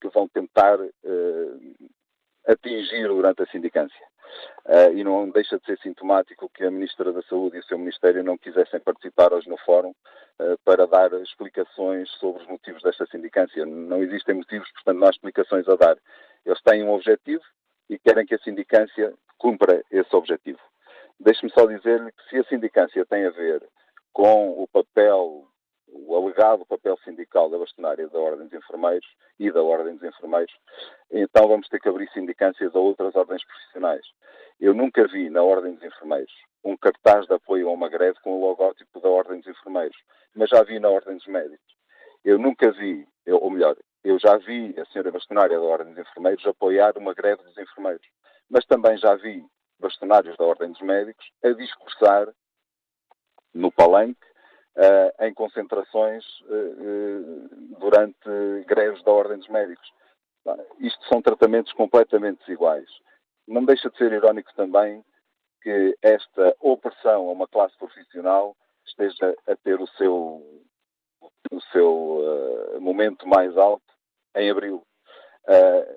que vão tentar atingir durante a sindicância. Uh, e não deixa de ser sintomático que a Ministra da Saúde e o seu Ministério não quisessem participar hoje no Fórum uh, para dar explicações sobre os motivos desta sindicância. Não existem motivos, portanto não há explicações a dar. Eles têm um objetivo e querem que a sindicância cumpra esse objetivo. Deixe-me só dizer-lhe que se a sindicância tem a ver com o papel o alegado papel sindical da bastonária da Ordem dos Enfermeiros e da Ordem dos Enfermeiros, então vamos ter que abrir sindicâncias a outras ordens profissionais. Eu nunca vi na Ordem dos Enfermeiros um cartaz de apoio a uma greve com o logótipo da Ordem dos Enfermeiros, mas já vi na Ordem dos Médicos. Eu nunca vi, eu, ou melhor, eu já vi a senhora bastonária da Ordem dos Enfermeiros apoiar uma greve dos enfermeiros, mas também já vi bastonários da Ordem dos Médicos a discursar no palanque uh, em concentrações uh, durante greves da Ordem dos Médicos. Isto são tratamentos completamente desiguais. Não deixa de ser irónico também que esta opressão a uma classe profissional esteja a ter o seu, o seu uh, momento mais alto em abril. Uh,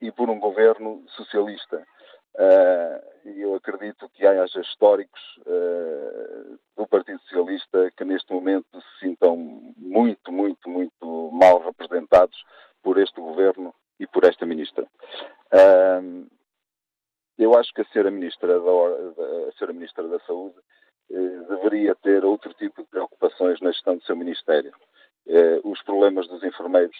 e por um governo socialista. Uh, e eu acredito que haja históricos uh, do Partido Socialista que neste momento se sintam muito, muito, muito mal representados por este governo e por esta ministra. Uh, eu acho que a senhora ministra da, a senhora ministra da Saúde deveria ter outro tipo de preocupações na gestão do seu ministério. os problemas dos enfermeiros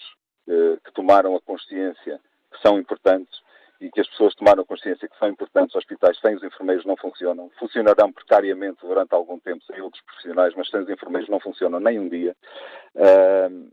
que tomaram a consciência que são importantes e que as pessoas tomaram consciência que são importantes hospitais sem os enfermeiros não funcionam. Funcionarão precariamente durante algum tempo sem outros profissionais, mas sem os enfermeiros não funcionam nem um dia. Uh,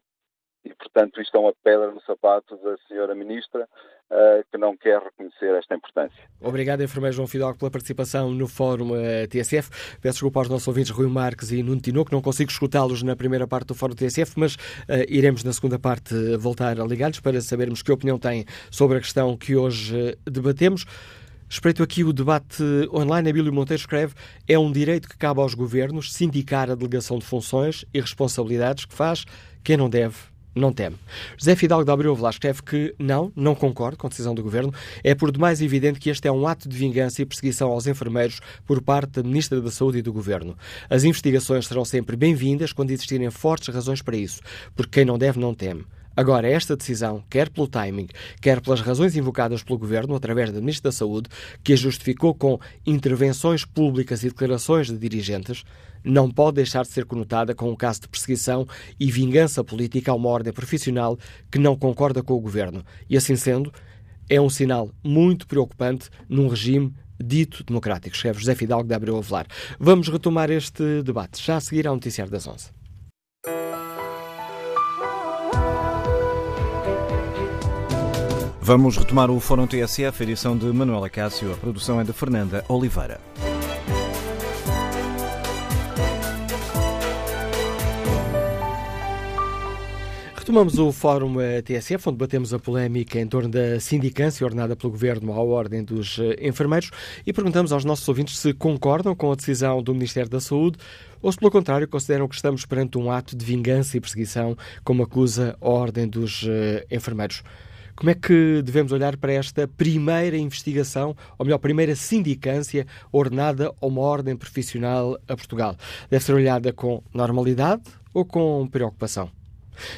e, portanto, isto é uma pedra no sapato da senhora Ministra, uh, que não quer reconhecer esta importância. Obrigado, enfermeiro João Fidalgo, pela participação no Fórum eh, TSF. Peço desculpa aos nossos ouvintes Rui Marques e Nuno Tinoco, não consigo escutá-los na primeira parte do Fórum TSF, mas uh, iremos na segunda parte voltar a ligar-lhes para sabermos que opinião têm sobre a questão que hoje debatemos. Espreito aqui o debate online. Abílio Monteiro escreve: é um direito que cabe aos governos sindicar a delegação de funções e responsabilidades que faz quem não deve não teme. José Fidalgo de Abreu Velasco escreve que não, não concorda com a decisão do Governo. É por demais evidente que este é um ato de vingança e perseguição aos enfermeiros por parte da Ministra da Saúde e do Governo. As investigações serão sempre bem-vindas quando existirem fortes razões para isso, porque quem não deve não teme. Agora, esta decisão, quer pelo timing, quer pelas razões invocadas pelo Governo através da Ministra da Saúde, que a justificou com intervenções públicas e declarações de dirigentes, não pode deixar de ser conotada com um caso de perseguição e vingança política a uma ordem profissional que não concorda com o governo. E assim sendo, é um sinal muito preocupante num regime dito democrático, escreve José Fidalgo de Abreu Avelar. Vamos retomar este debate já a seguir ao Noticiário das 11. Vamos retomar o Fórum TSF, edição de Manuela Cássio. A produção é de Fernanda Oliveira. Retomamos o Fórum eh, TSF, onde batemos a polémica em torno da sindicância ordenada pelo Governo à Ordem dos eh, Enfermeiros e perguntamos aos nossos ouvintes se concordam com a decisão do Ministério da Saúde ou se, pelo contrário, consideram que estamos perante um ato de vingança e perseguição, como acusa a Ordem dos uh, Enfermeiros. Como é que devemos olhar para esta primeira investigação, ou melhor, primeira sindicância ordenada a uma ordem profissional a Portugal? Deve ser olhada com normalidade ou com preocupação?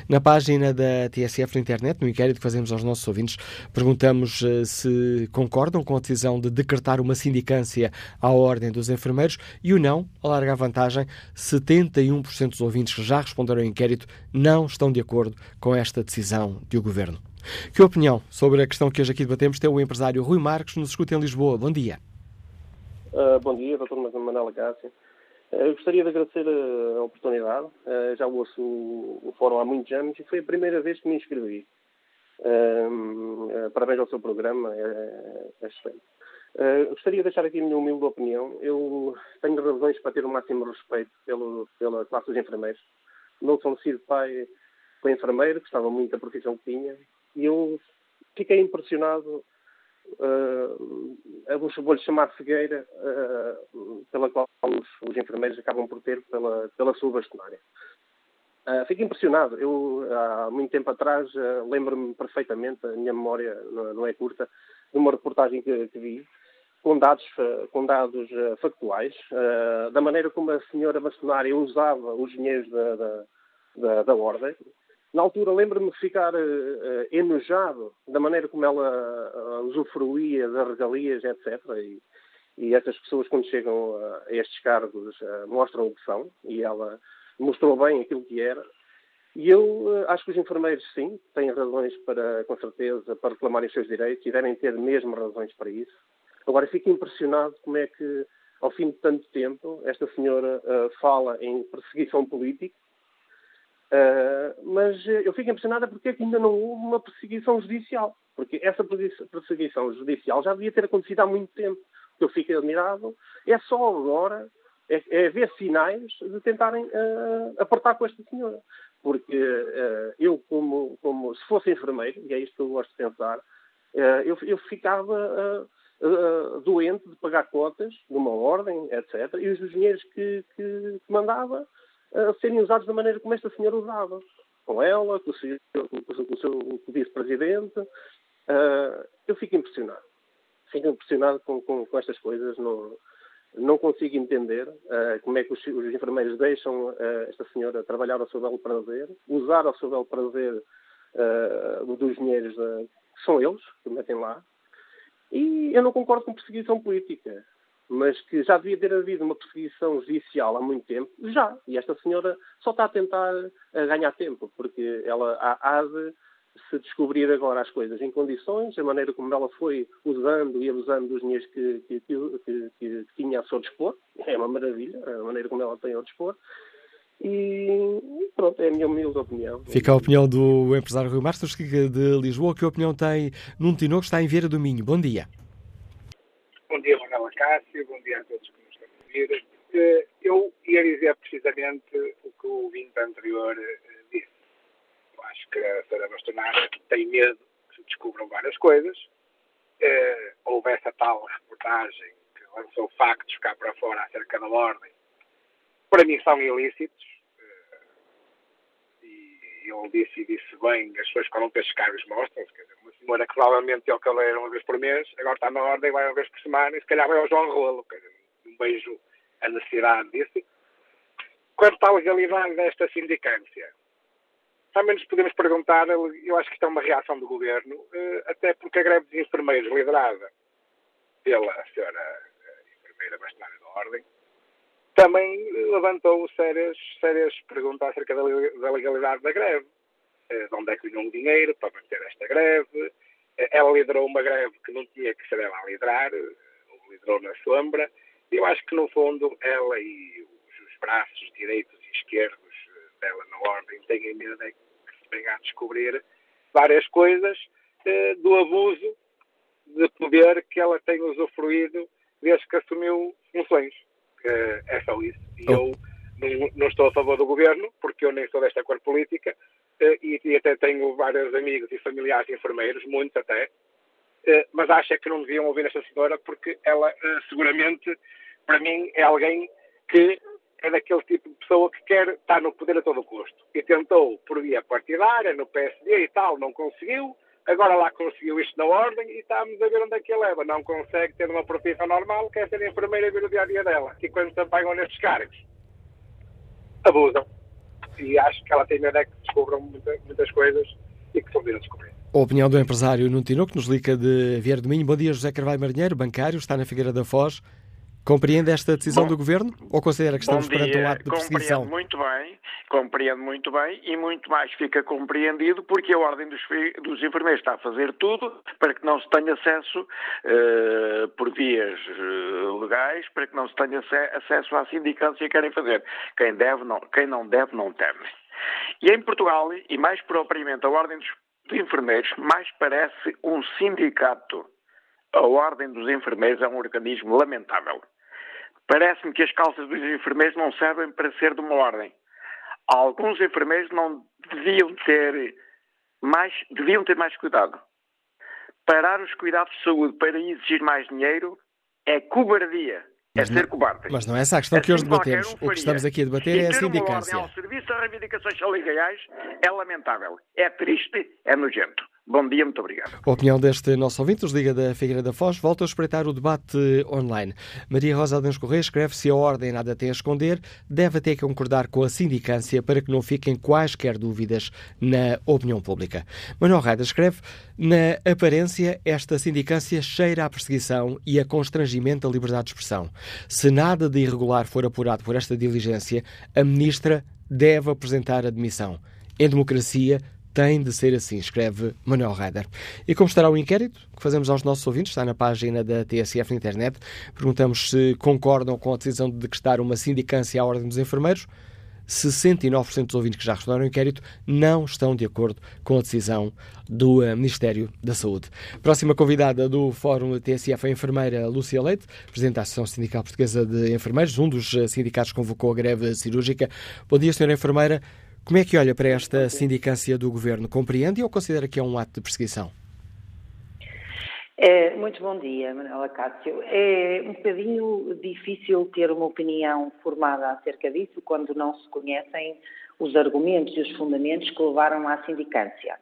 Na página da TSF na internet, no inquérito que fazemos aos nossos ouvintes, perguntamos uh, se concordam com a decisão de decretar uma sindicância à Ordem dos Enfermeiros e o não, a larga vantagem, 71% dos ouvintes que já responderam ao inquérito não estão de acordo com esta decisão do Governo. Que opinião sobre a questão que hoje aqui debatemos tem o empresário Rui Marques, nos escuta em Lisboa. Bom dia. Uh, bom dia, doutor Manuel Cássio. Eu gostaria de agradecer a oportunidade. Eh, já ouço o fórum há muitos anos e foi a primeira vez que me inscrevi. Parabéns ao seu programa, é, é excelente. Gostaria de deixar aqui a minha humilde opinião. Eu tenho razões para ter o máximo respeito pelo, pela classe dos enfermeiros. Não sou sido pai foi enfermeiro, gostava muito da profissão que tinha, e eu fiquei impressionado uh, vou-lhe chamar cegueira uh, pela qual os, os, enfermeiros acabam por ter pela, pela sua bastonária. Uh, fico impressionado. Eu, há muito tempo atrás, uh, lembro-me perfeitamente, a minha memória não, é curta, de uma reportagem que, que vi, com dados, com dados factuais, da maneira como a senhora bastonária usava os dinheiros da, da, da, da ordem, na altura lembro-me de ficar uh, enojado da maneira como ela uh, usufruía das regalias, etc. E, e essas pessoas, quando chegam a, estes cargos, mostram o que são. E ela mostrou bem aquilo que era. E eu acho que os enfermeiros, sim, têm razões para, com certeza, para reclamarem os seus direitos e devem ter mesmo razões para isso. Agora, fico impressionado como é que, ao fim de tanto tempo, esta senhora fala em perseguição política Uh, mas eu fico impressionada porque é que ainda não houve uma perseguição judicial. Porque essa perseguição judicial já devia ter acontecido há muito tempo. Eu fico admirado é só agora é, é ver sinais de tentarem uh, com esta senhora. Porque uh, eu, como, como se fosse enfermeiro, e é isto que eu gosto de pensar, eu, eu, ficava doente de pagar cotas de uma ordem, etc. E os dinheiros que, que, que mandava a serem usados da maneira como esta senhora usava. Com ela, com o seu, com o seu vice-presidente. Uh, eu fico impressionado. Fico impressionado com, com, com estas coisas. Não, não consigo entender uh, como é que os, os enfermeiros deixam uh, esta senhora trabalhar ao seu belo prazer, usar ao seu belo prazer dos dinheiros que são eles que metem lá. E eu não concordo com perseguição política mas que já devia ter havido uma perseguição judicial há muito tempo, já. E esta senhora só está a tentar ganhar tempo, porque ela há, de se descobrir agora as coisas em condições, a maneira como ela foi usando e abusando dos dinheiros que, que, que, que tinha a seu dispor, é uma maravilha, a maneira como ela tem ao dispor. E pronto, é a minha humilde opinião. Fica a opinião do empresário Rui Martins de Lisboa. Que opinião tem Nuno Tinoco, que está em Vieira do Minho? Bom dia. Bom dia, Manuela Cássio. Bom dia a todos que nos estão a ouvir. Eh, eu ia dizer precisamente o que o ouvinte anterior eh, disse. Eu acho que a Sra. Bastonara tem medo que se descubram várias coisas. Uh, houve essa tal reportagem que lançou factos cá para fora acerca da ordem. Para mim são ilícitos. Ele disse e disse bem, as pessoas que não pescados mostram-se. Quer dizer, uma senhora que provavelmente é o caleiro uma vez por mês, agora está na ordem, vai uma vez por semana e se calhar vai ao João Rolo. Quer dizer, um beijo a necessidade disso. Quanto à legalidade desta sindicância, também nos podemos perguntar, eu acho que isto é uma reação do governo, eh, até porque a greve dos enfermeiros, liderada pela senhora eh, enfermeira bastonária da Ordem, também levantou sérias, sérias perguntas acerca da legalidade da greve. Eh, de onde é que vinha o dinheiro para manter esta greve? Ela liderou uma greve que não tinha que ser ela a liderar, ou liderou na sombra, eu acho que, no fundo, ela e os, os braços direitos e esquerdos eh, dela na ordem têm medo de que se venha a descobrir várias coisas eh, do abuso de poder que ela tem usufruído desde que assumiu funções. Eh, é só isso. E oh. eu não, não, estou a favor do governo, porque eu nem sou desta cor política, eh, e, e, até tenho vários amigos e familiares enfermeiros, muitos até, eh, mas acho é que não deviam ouvir esta senhora, porque ela seguramente para mim, é alguém que é daquele tipo de pessoa que quer estar no poder a todo custo. E tentou por via partidária, no PSD e tal, não conseguiu. Agora lá conseguiu isto na ordem e estamos a ver onde é que ele leva. Não consegue ter uma profissão normal, quer ser enfermeira e ver o dia a dia dela. E quando se apagam nestes cargos, abusam. E acho que ela tem medo é que descubram muita, muitas coisas e que são a descobrir. A opinião do empresário Nuno que nos liga de Vieira do Minho. Bom dia, José Carvalho Marinheiro, bancário, está na Figueira da Foz. Compreende esta decisão bom, do Governo ou considera que estamos perante um ato de perseguição? Compreendo muito bem, compreendo muito bem e muito mais fica compreendido porque a Ordem dos, dos Enfermeiros está a fazer tudo para que não se tenha acesso uh, por vias uh, legais, para que não se tenha acesso à sindicância que querem fazer. Quem, deve, não, quem não deve, não teme. E em Portugal, e mais propriamente a Ordem dos, dos Enfermeiros, mais parece um sindicato. A Ordem dos Enfermeiros é um organismo lamentável. Parece-me que as calças dos enfermeiros não servem para ser de uma ordem. Alguns enfermeiros não deviam ter mais, deviam ter mais cuidado. Parar os cuidados de saúde para exigir mais dinheiro é cobardia. É mas ser não, cobarde. Mas não é essa a questão assim que hoje debatemos. Um o que estamos aqui a debater e é a sindicância. Uma ordem ao serviço das reivindicações salariais é lamentável, é triste, é nojento. Bom dia, muito obrigado. A opinião deste nosso ouvinte, os Liga da Figueira da Foz, volta a espreitar o debate online. Maria Rosa Adams Correia escreve se a ordem nada tem a esconder, deve que concordar com a sindicância para que não fiquem quaisquer dúvidas na opinião pública. Manuel Raida escreve, na aparência, esta sindicância cheira à perseguição e a constrangimento da liberdade de expressão. Se nada de irregular for apurado por esta diligência, a ministra deve apresentar admissão. Em democracia, tem de ser assim, escreve Manuel Rader. E como estará o inquérito que fazemos aos nossos ouvintes, está na página da TSF na internet. Perguntamos se concordam com a decisão de decretar uma sindicância à Ordem dos Enfermeiros. 69% dos ouvintes que já responderam ao inquérito não estão de acordo com a decisão do uh, Ministério da Saúde. Próxima convidada do Fórum TSF é a enfermeira Lúcia Leite, Presidente da Associação Sindical Portuguesa de Enfermeiros, um dos eh, sindicatos que convocou a greve cirúrgica. Bom dia, senhora enfermeira. Como é que olha para esta sindicância do governo? Compreende ou considera que é um ato de perseguição? É, muito bom dia, Manuela Cássio. É um bocadinho difícil ter uma opinião formada acerca disso quando não se conhecem os argumentos e os fundamentos que levaram à sindicância.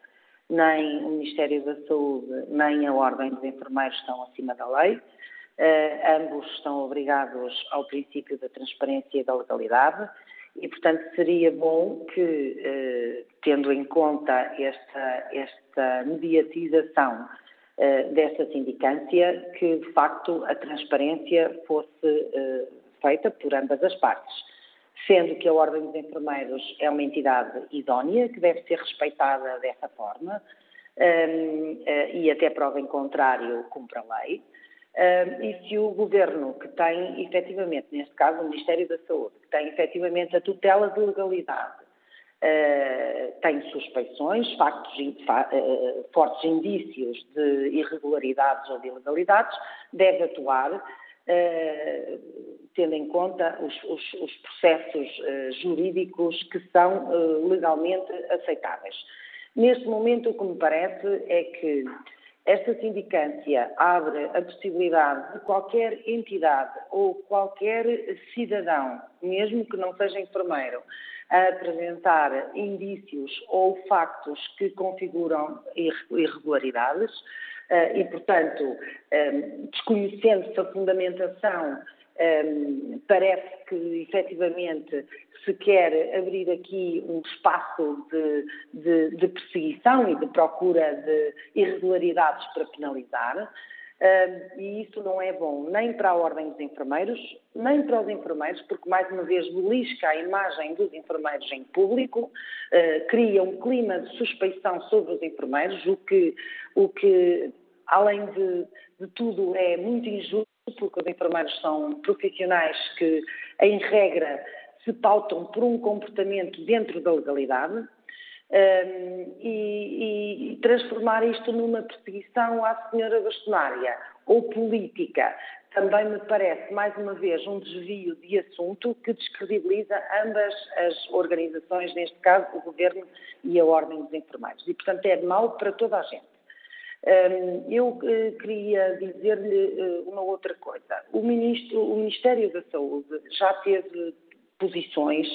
Nem o Ministério da Saúde, nem a Ordem dos Enfermeiros estão acima da lei. Uh, ambos estão obrigados ao princípio da transparência e da legalidade e, portanto, seria bom que, eh, tendo em conta esta, esta mediatização eh, desta sindicância, que, de facto, a transparência fosse eh, feita por ambas as partes. Sendo que a Ordem dos Enfermeiros é uma entidade idónea, que deve ser respeitada dessa forma, um, e até prova em contrário cumpre a lei. E se o Governo, que tem efetivamente, neste caso o Ministério da Saúde, que tem efetivamente a tutela de legalidade, uh, tem suspeições, factos, uh, fortes indícios de irregularidades ou de ilegalidades, deve atuar, uh, tendo em conta os, os, os processos jurídicos que são legalmente aceitáveis. Neste momento, o que me parece é que esta sindicância abre a possibilidade de qualquer entidade ou qualquer cidadão, mesmo que não seja enfermeiro, a apresentar indícios ou factos que configuram irregularidades eh, e, portanto, eh, desconhecendo-se a fundamentação um, parece que efetivamente se quer abrir aqui um espaço de, de, de perseguição e de procura de irregularidades para penalizar. Um, e isso não é bom nem para a Ordem dos Enfermeiros, nem para os enfermeiros, porque mais uma vez belisca a imagem dos enfermeiros em público, uh, cria um clima de suspeição sobre os enfermeiros, o que, o que além de, de tudo, é muito injusto porque os enfermeiros são profissionais que, em regra, se pautam por um comportamento dentro da legalidade um, e, e, transformar isto numa perseguição à senhora bastonária ou política também me parece, mais uma vez, um desvio de assunto que descredibiliza ambas as organizações, neste caso o Governo e a Ordem dos Enfermeiros. E, portanto, é mau para toda a gente. Eu eh, queria dizer-lhe eh, uma outra coisa. O, ministro, o Ministério da Saúde já teve posições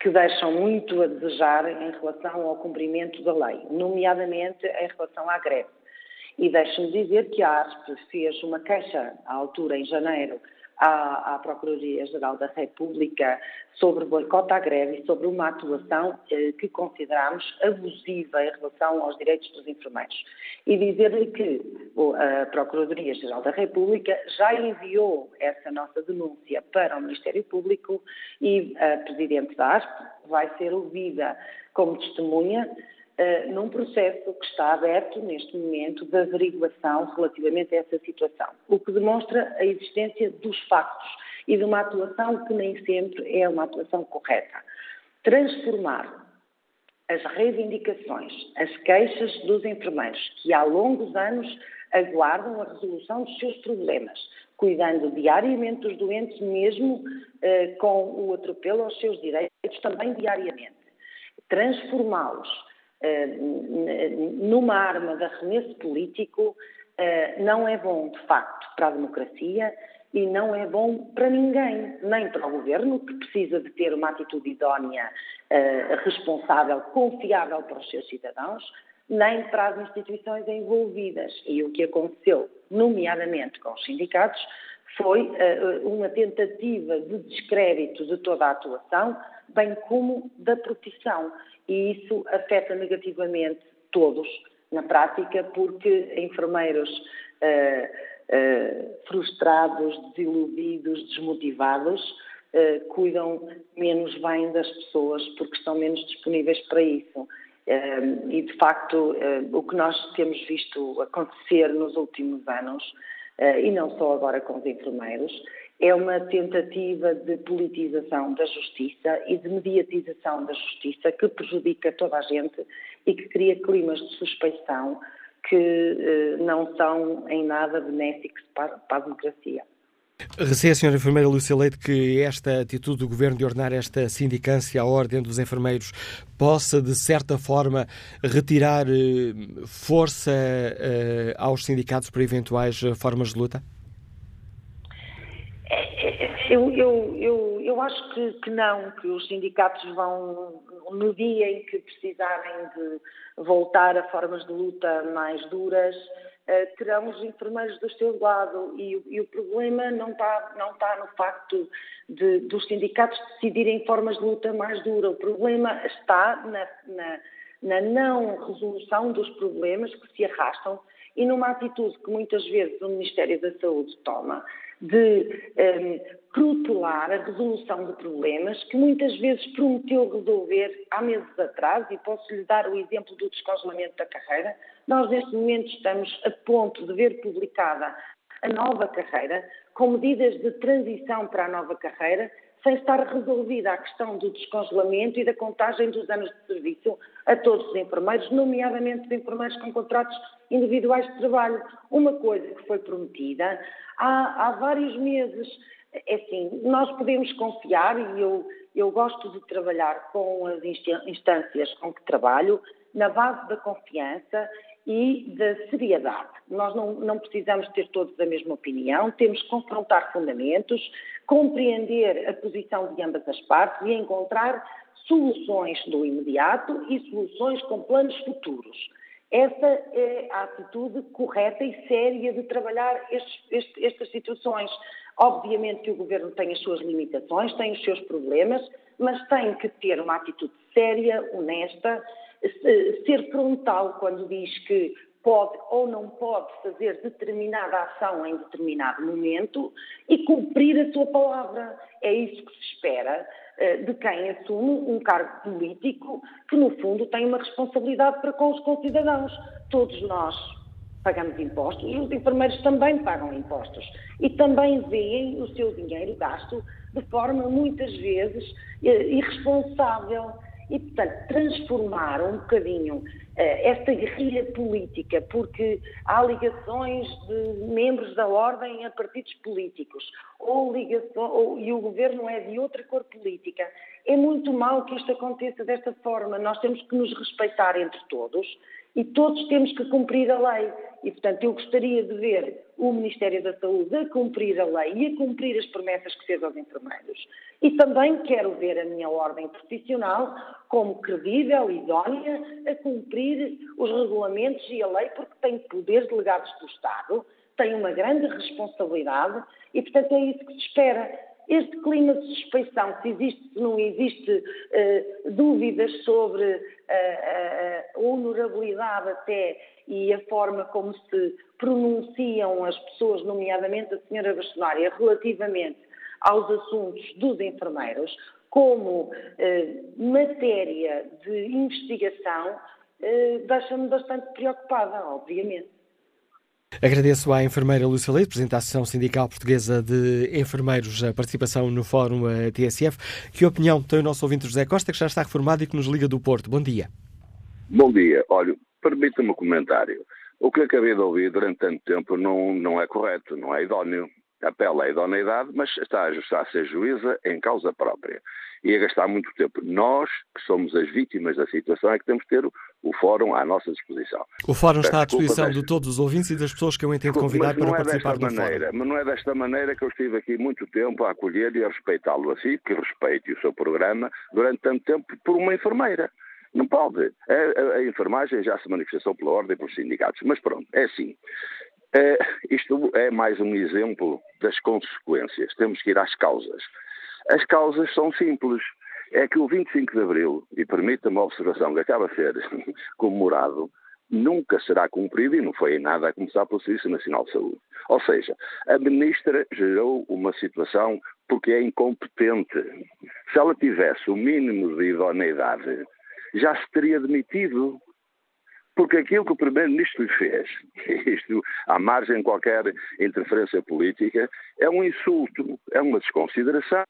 que deixam muito a desejar em relação ao cumprimento da lei, nomeadamente em relação à greve. E deixe-me dizer que a ASP fez uma queixa à altura, em janeiro, à, à Procuradoria-Geral da República sobre boicote à greve e sobre uma atuação eh, que consideramos abusiva em relação aos direitos dos enfermeiros. E dizer-lhe que a Procuradoria-Geral da República já enviou essa nossa denúncia para o Ministério Público e a Presidente da ASP vai ser ouvida como testemunha uh, num processo que está aberto neste momento de averiguação relativamente a essa situação, o que demonstra a existência dos factos e de uma atuação que nem sempre é uma atuação correta. Transformar as reivindicações, as queixas dos enfermeiros que há longos anos aguardam a resolução dos seus problemas, cuidando diariamente dos doentes, mesmo eh, com o atropelo aos seus direitos, também diariamente. Transformá-los eh, numa arma de arremesso político eh, não é bom, de facto, para a democracia e não é bom para ninguém, nem para o governo, que precisa de ter uma atitude idónea, eh, responsável, confiável para os seus cidadãos, nem para as instituições envolvidas. E o que aconteceu, nomeadamente com os sindicatos, foi uma tentativa de descrédito de toda a atuação, bem como da proteção e isso afeta negativamente todos na prática, porque enfermeiros uh, uh, frustrados, desiludidos, desmotivados uh, cuidam menos bem das pessoas porque estão menos disponíveis para isso. e de facto, o que nós temos visto acontecer nos últimos anos, e não só agora com os enfermeiros, é uma tentativa de politização da justiça e de mediatização da justiça que prejudica toda a gente e que cria climas de suspeição que eh, não são em nada benéficos para, para a democracia. Receia, Sra. Enfermeira Lúcia Leite, que esta atitude do Governo de ordenar esta sindicância à Ordem dos Enfermeiros possa, de certa forma, retirar eh, força eh, aos sindicatos para eventuais formas de luta? Eu, eu, eu, eu acho que, que, não, que os sindicatos vão, no dia em que precisarem de voltar a formas de luta mais duras, uh, terão os enfermeiros do seu lado. E, e o problema não está, não está no facto de, dos sindicatos decidirem formas de luta mais duras. O problema está na, na, na não resolução dos problemas que se arrastam e numa atitude que muitas vezes o Ministério da Saúde toma de um, protelar a resolução de problemas que muitas vezes prometeu resolver há meses atrás, e posso lhe dar o exemplo do descongelamento da carreira. Nós, neste momento, estamos a ponto de ver publicada a nova carreira, com medidas de transição para a nova carreira, sem estar resolvida a questão do descongelamento e da contagem dos anos de serviço a todos os enfermeiros, nomeadamente os enfermeiros com contratos individuais de trabalho. Uma coisa que foi prometida há, há vários meses. É assim, nós podemos confiar, e eu, eu gosto de trabalhar com as instâncias com que trabalho, na base da confiança e da seriedade. Nós não, não, precisamos ter todos a mesma opinião, temos que confrontar fundamentos, compreender a posição de ambas as partes e encontrar soluções do imediato e soluções com planos futuros. Essa é a atitude correta e séria de trabalhar estes, estas situações. Obviamente que o Governo tem as suas limitações, tem os seus problemas, mas tem que ter uma atitude séria, honesta, ser frontal quando diz que pode ou não pode fazer determinada ação em determinado momento e cumprir a sua palavra. É isso que se espera eh, de quem assume um cargo político que, no fundo, tem uma responsabilidade para com os concidadãos. Todos nós pagamos impostos, os enfermeiros também pagam impostos e também veem o seu dinheiro gasto de forma muitas vezes eh, irresponsável e, portanto, transformar um bocadinho eh, esta guerrilha política, porque há ligações de membros da ordem a partidos políticos, ou ligação, ou, e o governo é de outra cor política. É muito mal que isto aconteça desta forma. Nós temos que nos respeitar entre todos e todos temos que cumprir a lei. E, portanto, eu gostaria de ver o Ministério da Saúde a cumprir a lei e a cumprir as promessas que fez aos enfermeiros. E também quero ver a minha ordem profissional como credível, idónea, a cumprir os regulamentos e a lei, porque tem poderes delegados do Estado, tem uma grande responsabilidade e, portanto, é isso que se espera este clima de suspeição, se existe, se não existe uh, dúvidas sobre uh, a honorabilidade até e a forma como se pronunciam as pessoas, nomeadamente a senhora bastonária, relativamente aos assuntos dos enfermeiros, como matéria de investigação, deixa-me bastante preocupada, obviamente. Agradeço à enfermeira Lúcia Leite, Presidente da Associação Sindical Portuguesa de Enfermeiros, a participação no Fórum eh, TSF. Que opinião tem o nosso ouvinte José Costa, que já está reformado e que nos liga do Porto? Bom dia. Bom dia. Olha, permita-me um comentário. O que acabei de ouvir durante tanto tempo não, não é correto, não é idóneo. Apela à idoneidade, mas está a ajustar a ser juíza em causa própria e a gastar muito tempo. Nós, que somos as vítimas da situação, é que temos que ter o fórum à nossa disposição. O fórum está à disposição de todos os ouvintes e das pessoas que eu entendo convidar para é participar do maneira, fórum. Mas não é desta maneira que eu estive aqui muito tempo a acolher e a respeitá-lo assim, que respeite o seu programa durante tanto tempo por uma enfermeira. Não pode. A, a, a, enfermagem já se manifestou pela ordem pelos sindicatos. Mas pronto, é assim. É, isto é mais um exemplo das consequências. Temos que ir às causas. As causas são simples. É que o 25 de Abril, e permita-me a observação que acaba a ser [LAUGHS] comemorado, nunca será cumprido e não foi em nada a começar pelo Serviço Nacional de Saúde. Ou seja, a ministra gerou uma situação porque é incompetente. Se ela tivesse o mínimo de idoneidade, já se teria demitido. Porque aquilo que o Primeiro-Ministro fez, [LAUGHS] isto à margem de qualquer interferência política, é um insulto, é uma desconsideração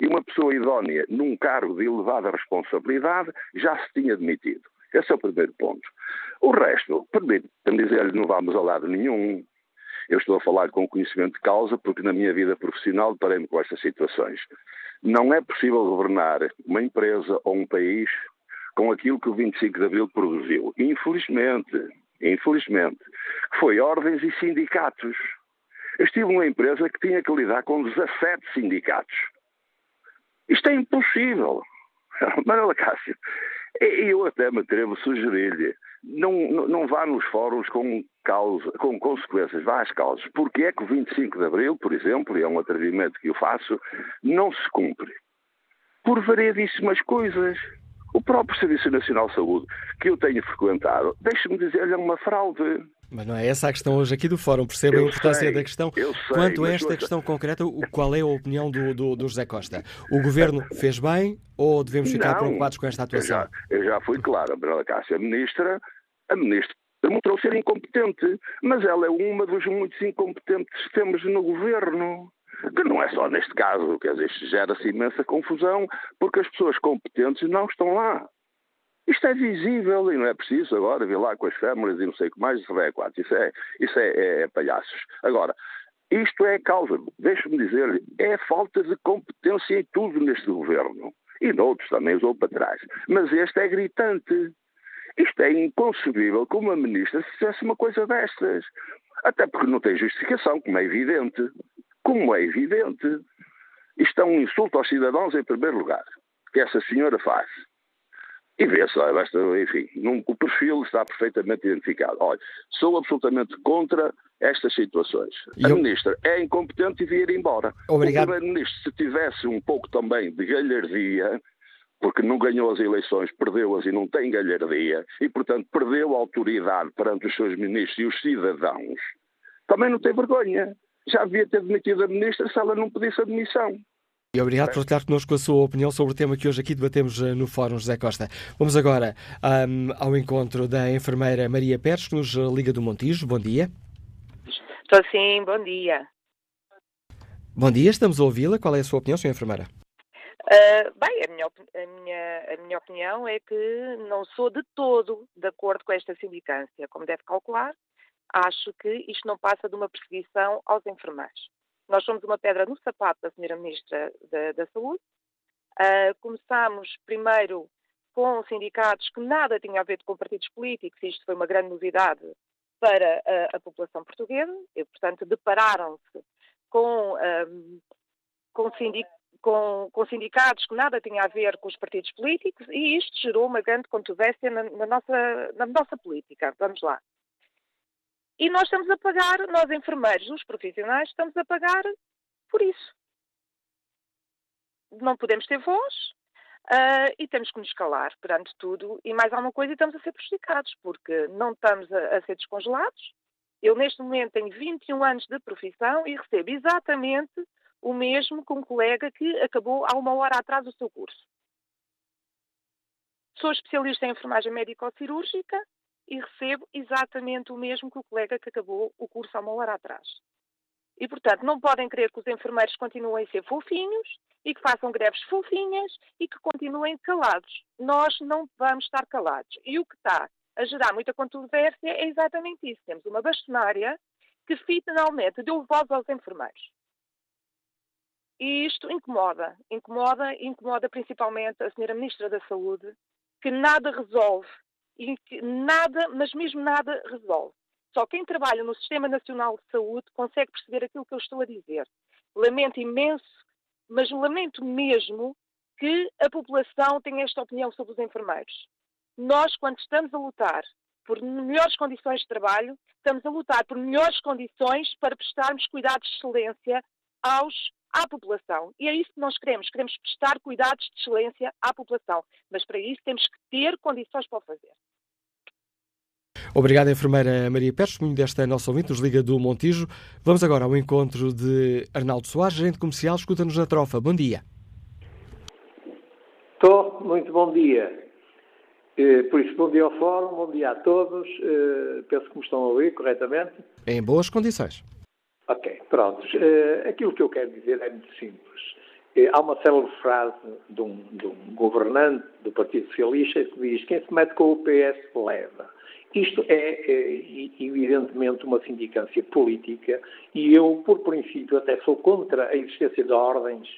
e uma pessoa idónea num cargo de elevada responsabilidade já se tinha demitido. Esse é o primeiro ponto. O resto, permite-me dizer-lhe, não vamos ao lado nenhum. Eu estou a falar com conhecimento de causa porque na minha vida profissional deparei-me com estas situações. Não é possível governar uma empresa ou um país com aquilo que o 25 de Abril produziu. Infelizmente, infelizmente, foi ordens e sindicatos. Eu estive numa empresa que tinha que lidar com 17 sindicatos. Isto é impossível. [LAUGHS] Manuela Cássio, eu até me atrevo a sugerir-lhe, não, não vá nos fóruns com, causa, com consequências, vá às causas. Porque é que o 25 de Abril, por exemplo, e é um atrevimento que eu faço, não se cumpre? Por variedíssimas coisas. O próprio Serviço Nacional de Saúde, que eu tenho frequentado, deixe-me dizer-lhe, é uma fraude. Mas não é essa a questão hoje aqui do Fórum. Perceba a importância sei, da questão. eu sei, Quanto a esta questão concreta, o- qual é a opinião do, do, do José Costa? O Governo fez bem ou devemos ficar Não, preocupados com esta Eu atuação? já, eu já fui claro, Manuela Cássio, a ministra, a ministra demonstrou ser incompetente, mas ela é uma dos muitos incompetentes que temos no governo. Que não é só neste caso, quer dizer, gera-se imensa confusão, porque as pessoas competentes não estão lá. Isto é visível e não é preciso agora vir lá com as famílias e não sei o que mais, isso é quatro. Isso é, isso é, é- é palhaços. Agora, isto é a causa, deixe-me dizer, é falta de competência em tudo neste governo. E noutros também usou para trás. Mas este é gritante. Isto é inconcebível que uma ministra fizesse uma coisa destas. Até porque não tem justificação, como é evidente. Como é evidente. Isto é um insulto aos cidadãos em primeiro lugar, que essa senhora faz. E vê-se, enfim, num- o perfil está perfeitamente identificado. Olha, sou absolutamente contra estas situações. E a eu- ministra é incompetente e devia ir embora. Obrigado. O primeiro-ministro, se tivesse um pouco também de galhardia, porque não ganhou as eleições, perdeu-as e não tem galhardia, e portanto perdeu a autoridade perante os seus ministros e os cidadãos, também não tem vergonha. Já devia ter demitido a ministra se ela não pedisse admissão. E obrigado por partilhar connosco a sua opinião sobre o tema que hoje aqui debatemos eh, no Fórum José Costa. Vamos agora ahm, ao encontro da enfermeira Maria Pérez, que nos eh, liga do Montijo. Bom dia. Estou sim, bom dia. Bom dia, estamos a ouvi-la. Qual é a sua opinião, senhora enfermeira? Ah, bem, a minha, a, minha, a minha opinião é que não sou de todo de acordo com esta sindicância. Como deve calcular, acho que isto não passa de uma perseguição aos enfermeiros. Nós somos uma pedra no sapato da Senhora Ministra da, da Saúde. Ah, começámos primeiro com sindicatos que nada tinham a ver com partidos políticos, isto foi uma grande novidade para a, a população portuguesa, e, portanto, depararam-se com, ahm, com, sindic- com- com sindicatos que nada tinha a ver com os partidos políticos, e isto gerou uma grande controvérsia na, na nossa, na nossa política. Vamos lá. E nós estamos a pagar, nós enfermeiros, os profissionais, estamos a pagar por isso. Não podemos ter voz ah, e temos que nos calar perante tudo e mais alguma coisa e estamos a ser prejudicados, porque não estamos a, a ser descongelados. Eu, neste momento, tenho 21 anos de profissão e recebo exatamente o mesmo que um colega que acabou há uma hora atrás o seu curso. Sou especialista em enfermagem médico-cirúrgica e recebo exatamente o mesmo que o colega que acabou o curso há uma hora atrás. E, portanto, não podem querer que os enfermeiros continuem a ser fofinhos e que façam greves fofinhas e que continuem calados. Nós não vamos estar calados. E o que está a gerar muita controvérsia é exatamente isso. Temos uma bastonária que finalmente deu voz aos enfermeiros. E isto incomoda, incomoda, incomoda principalmente a Senhora Ministra da Saúde, que nada resolve, e que nada, mas mesmo nada resolve. Só quem trabalha no Sistema Nacional de Saúde consegue perceber aquilo que eu estou a dizer. Lamento imenso, mas lamento mesmo que a população tenha esta opinião sobre os enfermeiros. Nós, quando estamos a lutar por melhores condições de trabalho, estamos a lutar por melhores condições para prestarmos cuidados de excelência aos, à população. E é isso que nós queremos. Queremos prestar cuidados de excelência à população. Mas para isso temos que ter condições para o fazer. Obrigado, enfermeira Maria Pérez, testemunho desta nossa ouvinte, nos Liga do Montijo. Vamos agora ao encontro de Arnaldo Soares, gerente comercial, escuta-nos na trofa. Bom dia. Estou, muito bom dia. Eh, Por isso, bom dia ao Fórum, bom dia a todos. Eh, Penso que me estão a ouvir corretamente. Em boas condições. Ok, prontos. Eh, Aquilo que eu quero dizer é muito simples. Há uma célebre frase de um, de um governante do Partido Socialista que diz quem se mete com o PS leva. Isto é, é, evidentemente uma sindicância política e eu, por princípio, até sou contra a existência de ordens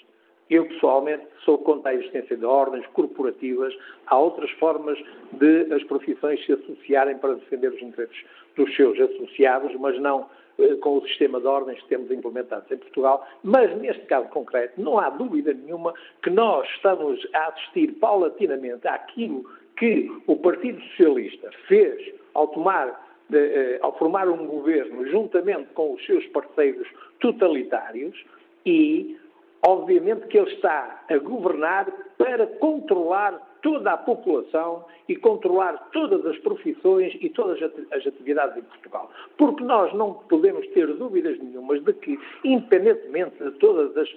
eu, pessoalmente, sou contra a existência de ordens corporativas. Há outras formas de as profissões se associarem para defender os interesses dos seus associados, mas não eh, com o sistema de ordens que temos implementados em Portugal. Mas, neste caso concreto, não há dúvida nenhuma que nós estamos a assistir paulatinamente àquilo que o Partido Socialista fez ao tomar eh, ao formar um governo juntamente com os seus parceiros totalitários e obviamente que ele está a governar para controlar toda a população e controlar todas as profissões e todas as atividades em Portugal. Porque nós não podemos ter dúvidas nenhumas de que, independentemente de todas as,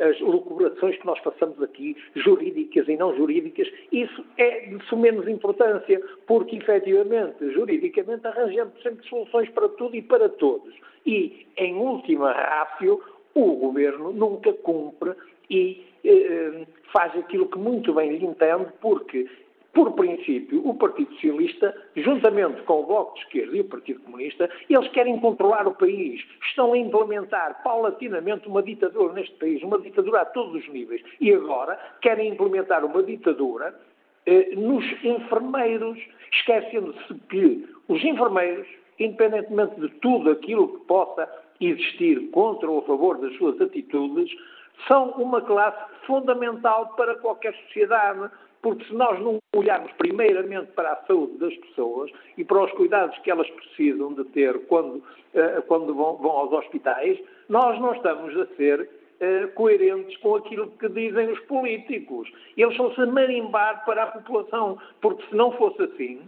as lucubrações que nós façamos aqui, jurídicas e não jurídicas, isso é de sumenos importância, porque efetivamente, juridicamente, arranjamos sempre soluções para tudo e para todos. E, em última rácio, o governo nunca cumpre e eh, faz aquilo que muito bem lhe entende, porque, por princípio, o Partido Socialista, juntamente com o Bloco de Esquerda e o Partido Comunista, eles querem controlar o país, estão a implementar paulatinamente uma ditadura neste país, uma ditadura a todos os níveis, e agora querem implementar uma ditadura eh, nos enfermeiros, esquecendo-se que os enfermeiros, independentemente de tudo aquilo que possa existir contra ou a favor das suas atitudes, são uma classe fundamental para qualquer sociedade, porque se nós não olharmos primeiramente para a saúde das pessoas e para os cuidados que elas precisam de ter quando, uh, quando vão, vão, aos hospitais, nós não estamos a ser uh, coerentes com aquilo que dizem os políticos. Eles estão-se a marimbar para a população, porque se não fosse assim,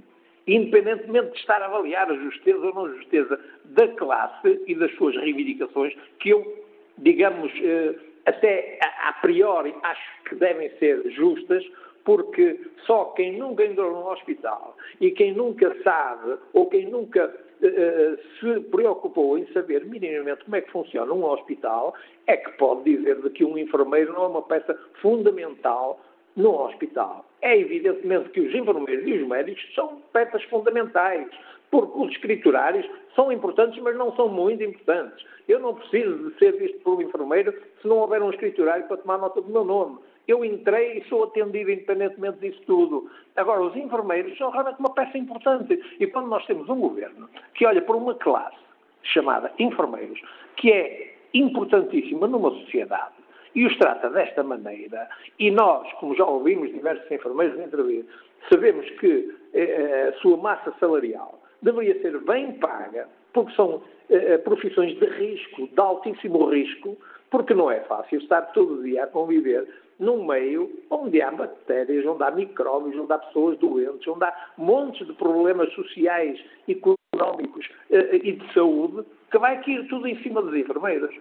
independentemente de estar a avaliar a justeza ou não justeza da classe e das suas reivindicações, que eu, digamos, eh, até a priori acho que devem ser justas, porque só quem nunca entrou num hospital e quem nunca sabe ou quem nunca uh, se preocupou em saber minimamente como é que funciona um hospital é que pode dizer de que um enfermeiro não é uma peça fundamental no hospital. É evidentemente que os enfermeiros e os médicos são peças fundamentais, porque os escriturários são importantes, mas não são muito importantes. Eu não preciso de ser visto por um enfermeiro se não houver um escriturário para tomar nota do meu nome. Eu entrei e sou atendido independentemente disso tudo. Agora, os enfermeiros são realmente uma peça importante. E quando nós temos um governo que olha por uma classe chamada enfermeiros, que é importantíssima numa sociedade, e os trata desta maneira, e nós, como já ouvimos diversos enfermeiros intervir, sabemos que eh, a sua massa salarial deveria ser bem paga, porque são eh, eh, profissões de risco, de altíssimo risco, porque não é fácil estar todo dia a conviver num meio onde há bactérias, onde há micróbios, onde há pessoas doentes, onde há montes de problemas sociais, económicos eh, e de saúde, que vai cair tudo em cima dos enfermeiros.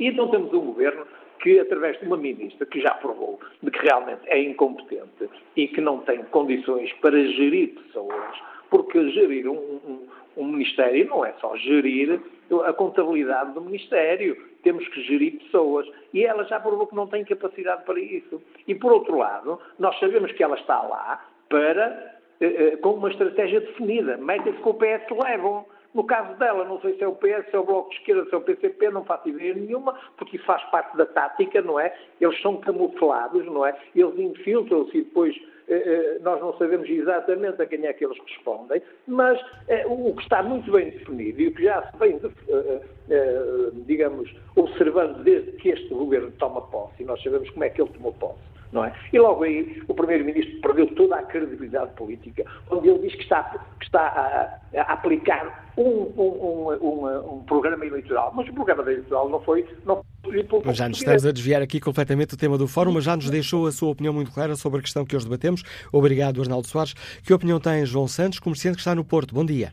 E então temos um governo que, através de uma ministra que já provou de que realmente é incompetente e que não tem condições para gerir pessoas, porque gerir um, um, um Ministério não é só gerir a contabilidade do Ministério, temos que gerir pessoas. E ela já provou que não tem capacidade para isso. E, por outro lado, nós sabemos que ela está lá para, eh, eh, com uma estratégia definida. Metem-se com o PS levam. No caso dela, não sei se é o PS, se é o Bloco de Esquerda, se é o PCP, não faço ideia nenhuma, porque isso faz parte da tática, não é? Eles são camuflados, não é? Eles infiltram-se e depois eh, eh, nós não sabemos exatamente a quem é que eles respondem, mas eh, o que está muito bem definido e o que já se vem, digamos, observando desde que este governo toma posse, e nós sabemos como é que ele tomou posse, não é? E logo aí o Primeiro-Ministro perdeu toda a credibilidade política, onde ele diz que está, que está a, a aplicar um, um, um, um, programa eleitoral. Mas o programa eleitoral não foi. Não mas já nos estamos a desviar aqui completamente do tema do fórum, mas já nos deixou a sua opinião muito clara sobre a questão que hoje debatemos. Obrigado, Arnaldo Soares. Que opinião tem João Santos, comerciante que está no Porto? Bom dia.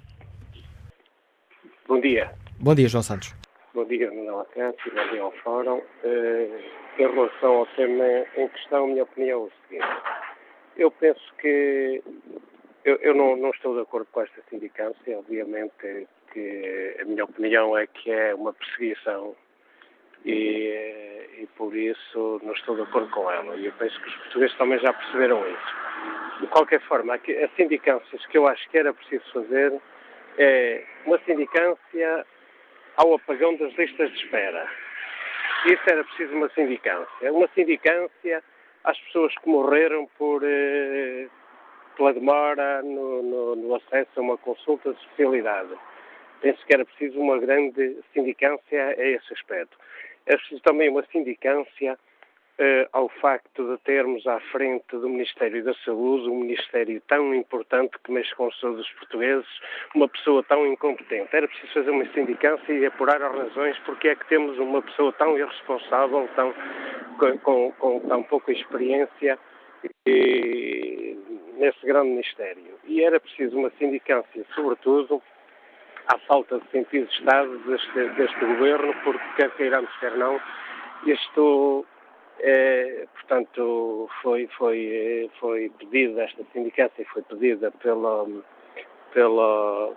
Bom dia. Bom dia, João Santos. Bom dia, Manuel Acácio, bom dia ao Fórum. Uh, em relação ao tema em questão, a minha opinião é o seguinte. Eu penso que eu, eu não, não, estou de acordo com esta sindicância, obviamente que a minha opinião é que é uma perseguição e, e, por isso não estou de acordo com ela. E eu penso que os portugueses também já perceberam isso. De qualquer forma, as sindicâncias que eu acho que era preciso fazer é uma sindicância ao apagão das listas de espera. Isso era preciso uma sindicância. Uma sindicância às pessoas que morreram por, eh, pela demora no, no, no, acesso a uma consulta de especialidade. Penso que era preciso uma grande sindicância a esse aspecto. É preciso também uma sindicância ao facto de termos à frente do Ministério da Saúde um Ministério tão importante que mexe com a saúde dos portugueses, uma pessoa tão incompetente. Era preciso fazer uma sindicância e apurar as razões porque é que temos uma pessoa tão irresponsável, tão, com, com, com tão pouca experiência e, nesse grande ministério. E era preciso uma sindicância, sobretudo, à falta de sentido de Estado deste, deste governo, porque quer queiramos, quer não, isto, é, portanto, foi, foi, foi pedida, esta sindicância foi pedida pela, pela,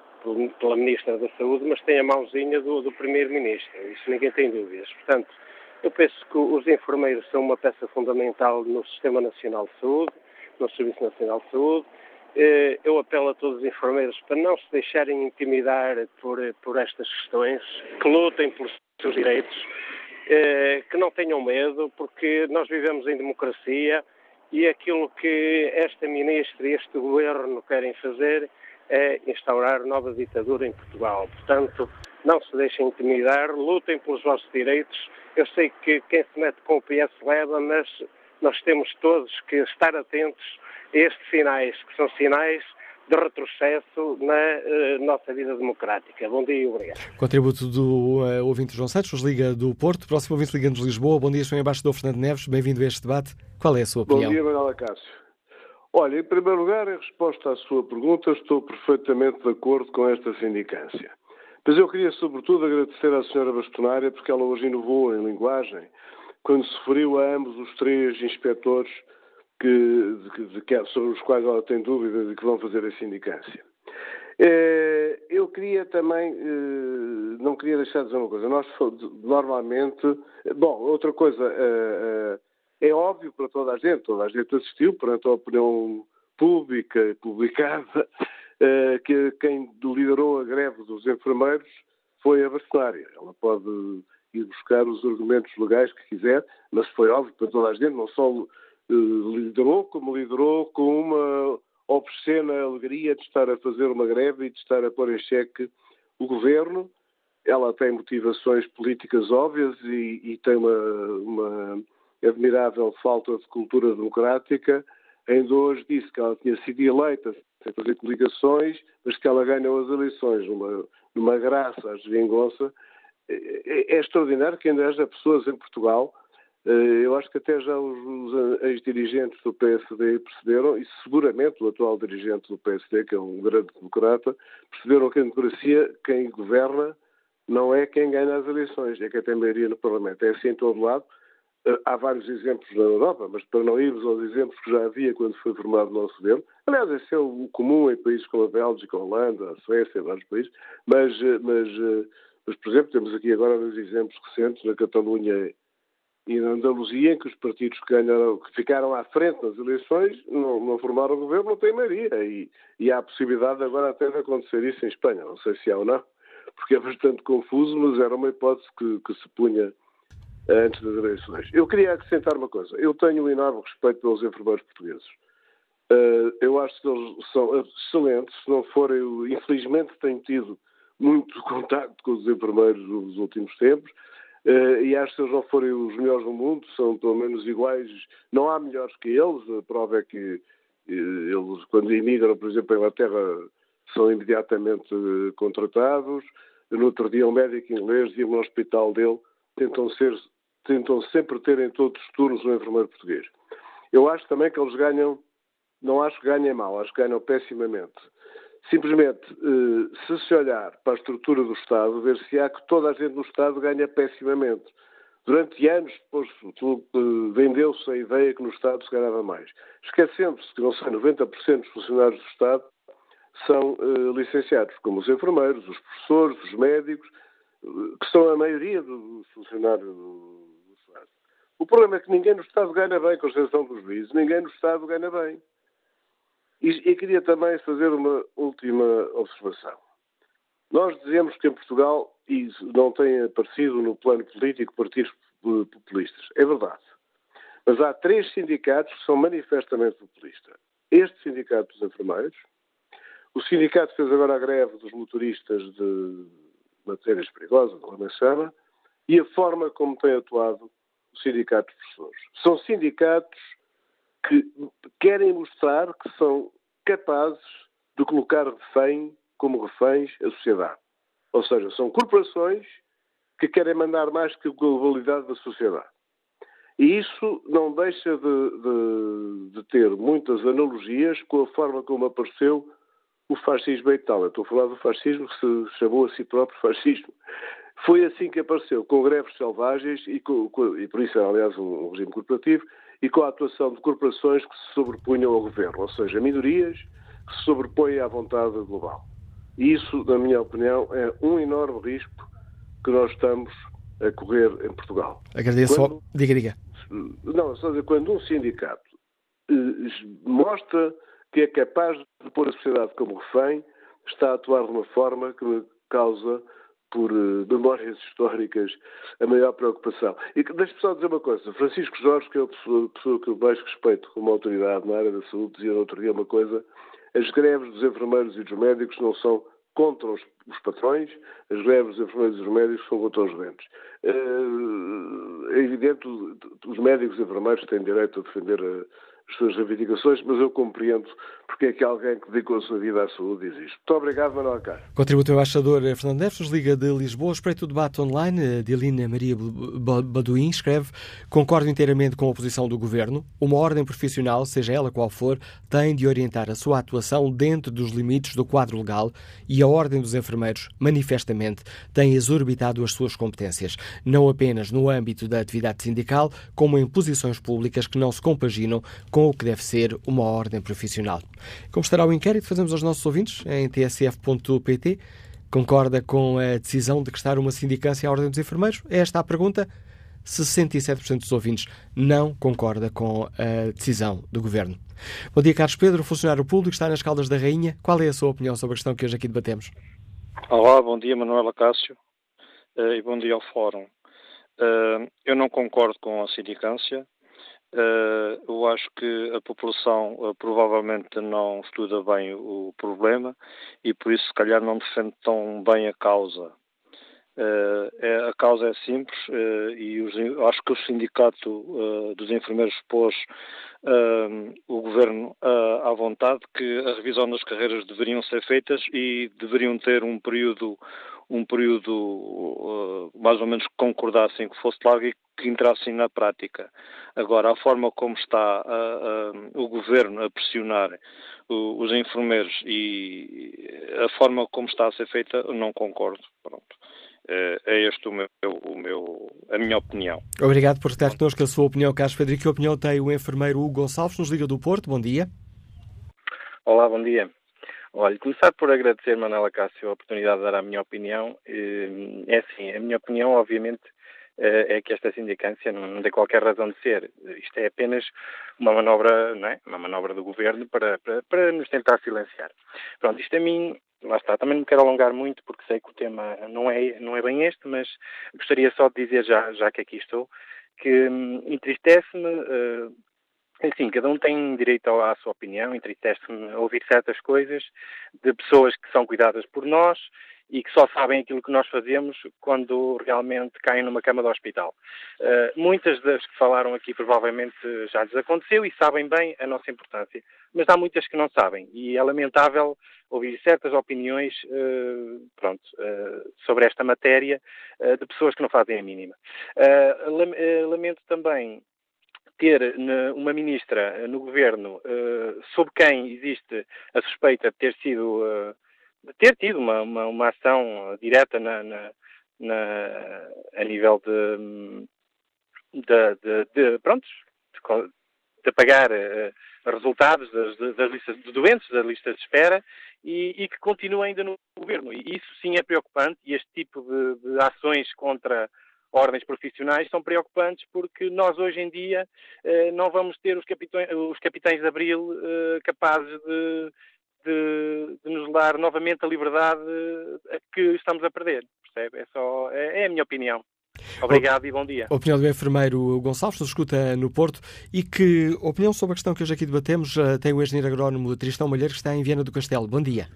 pela Ministra da Saúde, mas tem a mãozinha do, do Primeiro-Ministro, isso ninguém tem dúvidas. Portanto, eu penso que os enfermeiros são uma peça fundamental no Sistema Nacional de Saúde, no Serviço Nacional de Saúde. Eh, eu apelo a todos os enfermeiros para não se deixarem intimidar por, por estas questões, que lutem pelos seus direitos, que não tenham medo, porque nós vivemos em democracia e aquilo que esta ministra e este governo querem fazer é instaurar nova ditadura em Portugal. Portanto, não se deixem intimidar, lutem pelos vossos direitos. Eu sei que quem se mete com o PS leva, mas nós temos todos que estar atentos a estes sinais, que são sinais de retrocesso na uh, nossa vida democrática. Bom dia e obrigado. Contributo do uh, ouvinte João Santos, liga do Porto. Próximo ouvinte liga-nos de Lisboa. Bom dia, Sr. Embaixador Fernando Neves. Bem-vindo a este debate. Qual é a sua opinião? Bom dia, Manuela Cássio. Olha, em primeiro lugar, em resposta à sua pergunta, estou perfeitamente de acordo com esta sindicância. Mas eu queria, sobretudo, agradecer à senhora bastonária porque ela hoje inovou em linguagem quando se referiu a ambos os três inspectores que, de, de, sobre os quais ela tem dúvidas de que vão fazer a sindicância. Eh, eu queria também, eh, não queria deixar de dizer uma coisa, nós normalmente, bom, outra coisa, eh, é óbvio para toda a gente, toda a gente assistiu perante a opinião pública publicada que quem liderou a greve dos enfermeiros foi a bastonária. Ela pode ir buscar os argumentos legais que quiser, mas foi óbvio para toda a gente, não só liderou, como liderou com uma obscena alegria de estar a fazer uma greve e de estar a pôr em xeque o governo. Ela tem motivações políticas óbvias e, e tem uma, uma, admirável falta de cultura democrática. Ainda hoje disse que ela tinha sido eleita sem fazer coligações, mas que ela ganhou as eleições numa, numa graça à geringonça. É, é, é extraordinário que ainda haja pessoas em Portugal eh, eu acho que até já os, ex-dirigentes do PSD perceberam, e seguramente o atual dirigente do PSD, que é um grande democrata, perceberam que a democracia, quem governa, não é quem ganha as eleições, é quem tem maioria no Parlamento. É assim em todo lado. Eh, há vários exemplos na Europa, mas para não irmos aos exemplos que já havia quando foi formado o nosso governo, aliás, esse é o comum em países como a Bélgica, a Holanda, a Suécia, vários países, mas, eh, mas, mas, por exemplo, temos aqui agora dois exemplos recentes, na Catalunha e na Andaluzia, em que os partidos que, ganharam, que ficaram à frente nas eleições não, não formaram governo, não têm maioria. E, e, há a possibilidade agora até de acontecer isso em Espanha. Não sei se há ou não, porque é bastante confuso, mas era uma hipótese que, que se punha antes das eleições. Eu queria acrescentar uma coisa. Eu tenho um enorme respeito pelos enfermeiros portugueses. Uh, eu acho que eles são excelentes. Se não forem, infelizmente, tenho tido muito [LAUGHS] contato com os enfermeiros nos últimos tempos e acho que eles não forem os melhores do mundo, são pelo menos iguais, não há melhores que eles, a prova é que uh, eles, quando imigram, por exemplo, a Inglaterra, são imediatamente uh, contratados. No outro dia, um médico inglês dizia no hospital dele, tentam, ser, tentam sempre ter em todos os turnos um enfermeiro português. Eu acho também que eles ganham, não acho que ganhem mal, acho que ganham pessimamente. Simplesmente, eh, se se olhar para a estrutura do Estado, ver-se-á que toda a gente no Estado ganha pessimamente. Durante anos, depois, eh, vendeu-se a ideia que no Estado se ganhava mais. Esquecendo-se que, não sei, 90% dos funcionários do Estado são uh, licenciados, como os enfermeiros, os professores, os médicos, que são a maioria dos funcionários do, do Estado. O problema é que ninguém no Estado ganha bem, com exceção dos juízes, ninguém no Estado ganha bem. E, e queria também fazer uma última observação. Nós dizemos que em Portugal e não tem aparecido no plano político partidos populistas. É verdade. Mas há três sindicatos que são manifestamente populistas. Este sindicato dos enfermeiros, o sindicato que fez agora a greve dos motoristas de matérias perigosas, de Lamechana, e a forma como tem atuado o sindicato dos professores. São sindicatos que querem mostrar que são capazes de colocar refém, como reféns, a sociedade. Ou seja, são corporações que querem mandar mais que a globalidade da sociedade. E isso não deixa de, de, de, ter muitas analogias com a forma como apareceu o fascismo em Itália. Estou a falar do fascismo que se chamou a si próprio fascismo. Foi assim que apareceu, com greves selvagens e, com, com, e por isso é, aliás, um, um regime corporativo, e com a atuação de corporações que se sobrepunham ao governo, ou seja, minorias que se sobrepõem à vontade global. E isso, na minha opinião, é um enorme risco que nós estamos a correr em Portugal. Agradeço. Quando, diga, diga. Não, só dizer, quando um sindicato eh, mostra que é capaz de pôr a sociedade como refém, está a atuar de uma forma que causa, por uh, memórias históricas, a maior preocupação. E deixe-me só dizer uma coisa. Francisco Jorge, que é a pessoa, pessoa que eu mais respeito como autoridade na área da saúde, dizia no outro dia uma coisa. As greves dos enfermeiros e dos médicos não são contra os, os, patrões, as greves dos enfermeiros e dos médicos são contra os doentes. Eh, é evidente, os médicos e enfermeiros têm direito a defender a, as suas reivindicações, mas eu compreendo porque é que alguém que dedicou a sua vida à saúde diz isto. Muito obrigado, Manuel Carlos. Contributo embaixador Fernando Neves, Liga de Lisboa. Espreito o debate online. Delina Maria Baduim escreve: Concordo inteiramente com a posição do governo. Uma ordem profissional, seja ela qual for, tem de orientar a sua atuação dentro dos limites do quadro legal e a ordem dos enfermeiros, manifestamente, tem exorbitado as suas competências, não apenas no âmbito da atividade sindical, como em posições públicas que não se compaginam com o que deve ser uma ordem profissional. Como estará o inquérito, fazemos aos nossos ouvintes em tsf.pt. Concorda com a decisão de crestar uma sindicância à Ordem dos Enfermeiros? É esta a pergunta. 67% dos ouvintes não concorda com a decisão do Governo. Bom dia, Carlos Pedro, funcionário público, está nas Caldas da Rainha. Qual é a sua opinião sobre a questão que hoje aqui debatemos? Olá, bom dia, Manuela Cássio, eh, e bom dia ao Fórum. Eh, eu não concordo com a sindicância, eu acho que a população uh, provavelmente não estuda bem o problema e por isso se calhar não defende tão bem a causa. Uh, é, a causa é simples e acho que o sindicato dos enfermeiros pôs o governo à vontade que a revisão das carreiras deveriam ser feitas e deveriam ter um período um período mais ou menos que concordassem que fosse largo e que entrassem na prática. Agora, a forma como está a, a, o governo a pressionar o, os enfermeiros e a forma como está a ser feita, não concordo. Pronto. É, este o meu, o meu, a minha opinião. Obrigado por estar connosco a sua opinião, Carlos Federico. Que opinião tem o enfermeiro Hugo Gonçalves, nos Liga do Porto? Bom dia. Olá, bom dia. Olha, começar por agradecer, Manela Cássio, a oportunidade de dar a minha opinião. Eh, é assim, a minha opinião, obviamente, eh, é que esta sindicância não tem qualquer razão de ser. Isto é apenas uma manobra, não é? Uma manobra do governo para, para, para nos tentar silenciar. Pronto, isto a mim, lá está, também não me quero alongar muito porque sei que o tema não é, não é bem este, mas gostaria só de dizer, já, já que aqui estou, que hum, entristece-me. Uh, enfim, cada um tem direito à sua opinião, entristece-me ouvir certas coisas de pessoas que são cuidadas por nós e que só sabem aquilo que nós fazemos quando realmente caem numa cama do hospital. Uh, muitas das que falaram aqui provavelmente já lhes aconteceu e sabem bem a nossa importância, mas há muitas que não sabem e é lamentável ouvir certas opiniões uh, pronto, uh, sobre esta matéria de pessoas que não fazem a mínima. lamento também ter uma ministra no governo sobre quem existe a suspeita de ter sido ter tido uma, uma, uma ação direta na, na, na, a nível de, de, de, de pronto, de, de pagar resultados das, das, listas de doentes, das listas de espera, e, e, que continua ainda no governo. E isso sim é preocupante, e este tipo de, de ações contra ordens profissionais são preocupantes porque nós hoje em dia eh, não vamos ter os capitães, os capitães de abril eh, capazes de de, de, nos dar novamente a liberdade a que estamos a perder, percebe? É, só, é, é a minha opinião. Obrigado o, e bom dia. Opinião do enfermeiro Gonçalves, nos escuta no Porto, e que opinião sobre a questão que hoje aqui debatemos tem o engenheiro agrónomo Tristão Malheiro, que está em Viana do Castelo. Bom dia.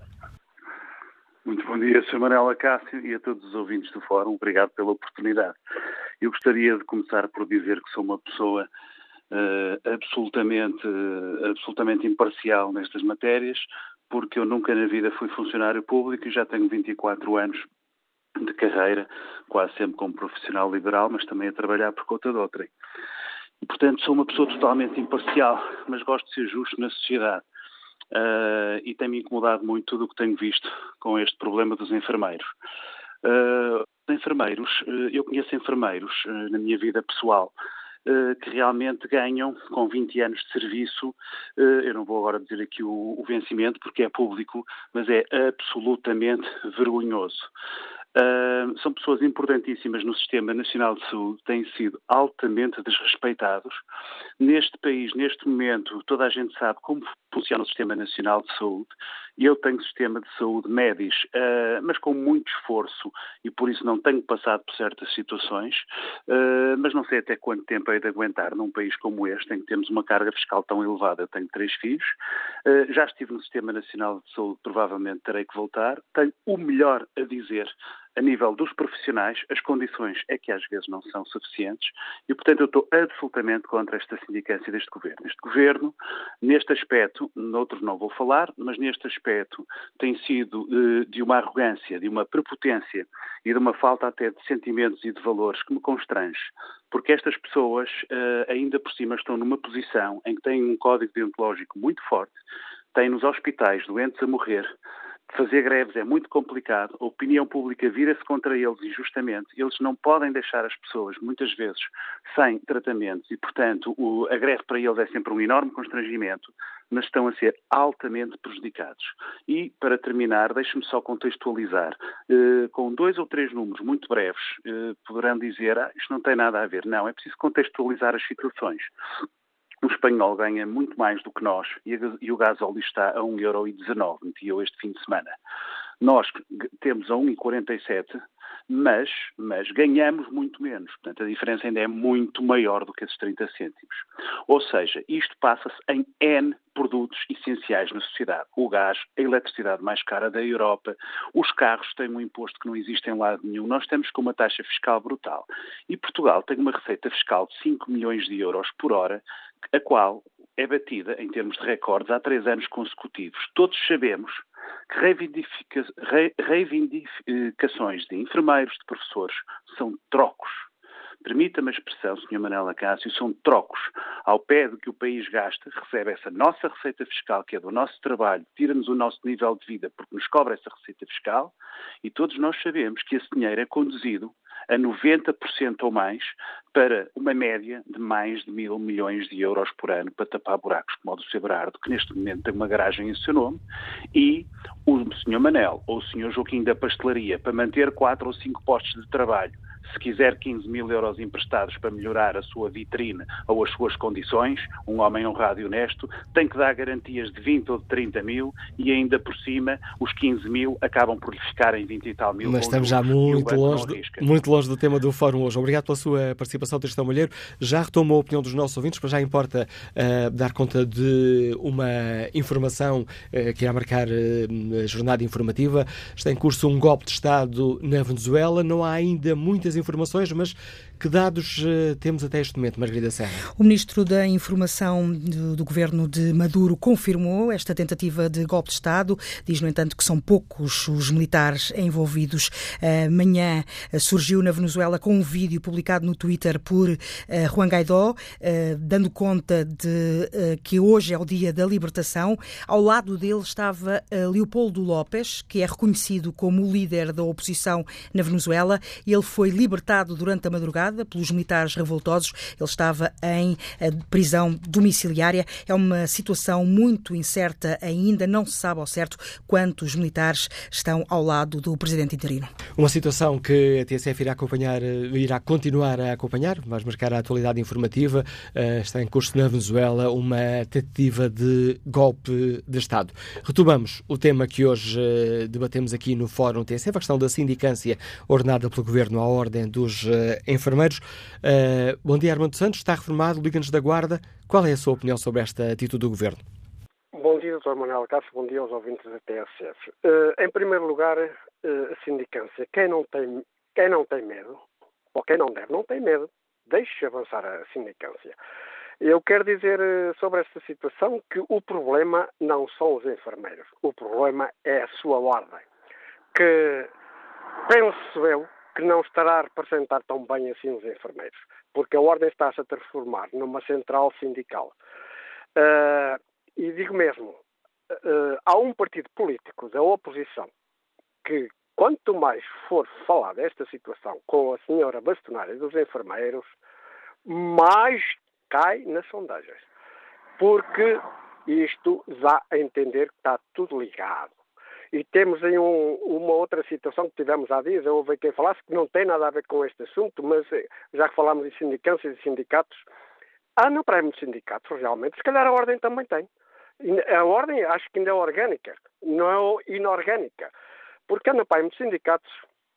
Muito bom dia, Sr. Manela Cássio e a todos os ouvintes do Fórum. Obrigado pela oportunidade. Eu gostaria de começar por dizer que sou uma pessoa uh, absolutamente, uh, absolutamente imparcial nestas matérias, porque eu nunca na vida fui funcionário público e já tenho 24 anos de carreira, quase sempre como profissional liberal, mas também a trabalhar por conta de outrem. E, portanto, sou uma pessoa totalmente imparcial, mas gosto de ser justo na sociedade. Uh, e tem-me incomodado muito tudo o que tenho visto com este problema dos enfermeiros. Uh, enfermeiros, uh, eu conheço enfermeiros na minha vida pessoal que realmente ganham com 20 anos de serviço, eu não vou agora dizer aqui o, o vencimento porque é público, mas é absolutamente vergonhoso. Uh, são pessoas importantíssimas no Sistema Nacional de Saúde, têm sido altamente desrespeitados. Neste país, neste momento, toda a gente sabe como funciona o Sistema Nacional de Saúde. Eu tenho sistema de saúde médis, uh, mas com muito esforço e por isso não tenho passado por certas situações, uh, mas não sei até quanto tempo hei de aguentar num país como este, em que temos uma carga fiscal tão elevada. Eu tenho três filhos, uh, já estive no Sistema Nacional de Saúde, provavelmente terei que voltar. Tenho o melhor a dizer a nível dos profissionais, as condições é que às vezes não são suficientes e, portanto, eu estou absolutamente contra esta sindicância deste governo. Este governo, neste aspecto, noutros não vou falar, mas neste aspecto tem sido eh, de uma arrogância, de uma prepotência e de uma falta até de sentimentos e de valores que me constrange, porque estas pessoas eh, ainda por cima estão numa posição em que têm um código deontológico muito forte, têm nos hospitais doentes a morrer, fazer greves é muito complicado, a opinião pública vira-se contra eles injustamente, eles não podem deixar as pessoas, muitas vezes, sem tratamentos e, portanto, o, a greve para eles é sempre um enorme constrangimento, mas estão a ser altamente prejudicados. E, para terminar, deixe-me só contextualizar, eh, com dois ou três números muito breves, eh, poderão dizer, ah, isto não tem nada a ver. Não, é preciso contextualizar as situações. O espanhol ganha muito mais do que nós e o gasóleo está a 1,19€, meti eu este fim de semana. Nós temos a 1,47, mas, mas ganhamos muito menos. Portanto, a diferença ainda é muito maior do que esses 30 cêntimos. Ou seja, isto passa-se em N produtos essenciais na sociedade. O gás, a eletricidade mais cara da Europa, os carros têm um imposto que não existe em lado nenhum. Nós estamos com uma taxa fiscal brutal. E Portugal tem uma receita fiscal de 5 milhões de euros por hora, a qual é batida, em termos de recordes, há três anos consecutivos. Todos sabemos que reivindica reivindicações de enfermeiros, de professores, são trocos. Permita-me a expressão, Sr. Manela Cássio, são trocos. Ao pé do que o país gasta, recebe essa nossa receita fiscal, que é do nosso trabalho, tira-nos o nosso nível de vida porque nos cobra essa receita fiscal, e todos nós sabemos que esse dinheiro é conduzido a 90% ou mais para uma média de mais de mil milhões de euros por ano para tapar buracos como o do Sebrardo, que neste momento tem uma garagem em seu nome, e o Sr. Manel ou o Sr. Joaquim da Pastelaria para manter quatro ou cinco postos de trabalho se quiser 15 mil euros emprestados para melhorar a sua vitrine ou as suas condições, um homem honrado e honesto, tem que dar garantias de 20 ou de 30 mil e ainda por cima os 15 mil acabam por lhe ficar em 20 e tal mil. Mas estamos já muito longe, do, muito longe do tema do fórum hoje. Obrigado pela sua participação, Tristão Malheiro. Já retomou a opinião dos nossos ouvintes, mas já importa uh, dar conta de uma informação uh, que irá marcar uh, jornada informativa. Está em curso um golpe de Estado na Venezuela. Não há ainda muitas informações, mas que dados uh, temos até este momento, Margarida Serra? O Ministro da Informação do, do, Governo de Maduro confirmou esta tentativa de golpe de Estado. Diz, no entanto, que são poucos os militares envolvidos. Amanhã uh, surgiu na Venezuela com um vídeo publicado no Twitter por Juan Guaidó, dando conta de que hoje é o dia da libertação. Ao lado dele estava Leopoldo López, que é reconhecido como o líder da oposição na Venezuela. Ele foi libertado durante a madrugada pelos militares revoltosos. Ele estava em eh, prisão domiciliária. É uma situação muito incerta ainda. Não se sabe ao certo quantos militares estão ao lado do presidente interino. Uma situação que a TSF irá acompanhar, eh, irá continuar a acompanhar. Vamos marcar a atualidade informativa. Eh, está em curso na Venezuela uma tentativa de golpe de Estado. Retomamos o tema que hoje debatemos aqui no Fórum TSF, a questão da sindicância ordenada pelo Governo à ordem dos enfermeiros Uh, bom dia, Armando Santos. Está reformado, Liga-nos da Guarda. Qual é a sua opinião sobre esta atitude do Governo? Bom dia, Dr. Manuel Cássio. Bom dia aos ouvintes da TSF. Uh, em primeiro lugar, uh, a sindicância. Quem não, tem, quem não tem medo, ou quem não deve, não tem medo, deixe avançar a sindicância. Eu quero dizer sobre esta situação que o problema não são os enfermeiros, o problema é a sua ordem. Que penso eu que não estará a representar tão bem assim os enfermeiros, porque a Ordem está-se a transformar numa central sindical. Uh, e digo mesmo, uh, há um partido político da oposição que, quanto mais for falar desta situação com a senhora bastonária dos enfermeiros, mais cai nas sondagens. Porque isto dá a entender que está tudo ligado. E temos aí um, uma outra situação que tivemos há dias, eu ouvi quem falasse que não tem nada a ver com este assunto, mas eh, já que falámos de sindicâncias e sindicatos, há no prémio de sindicatos, realmente, se calhar a ordem também tem. A ordem acho que ainda é orgânica, não é inorgânica, porque há no prémio de sindicatos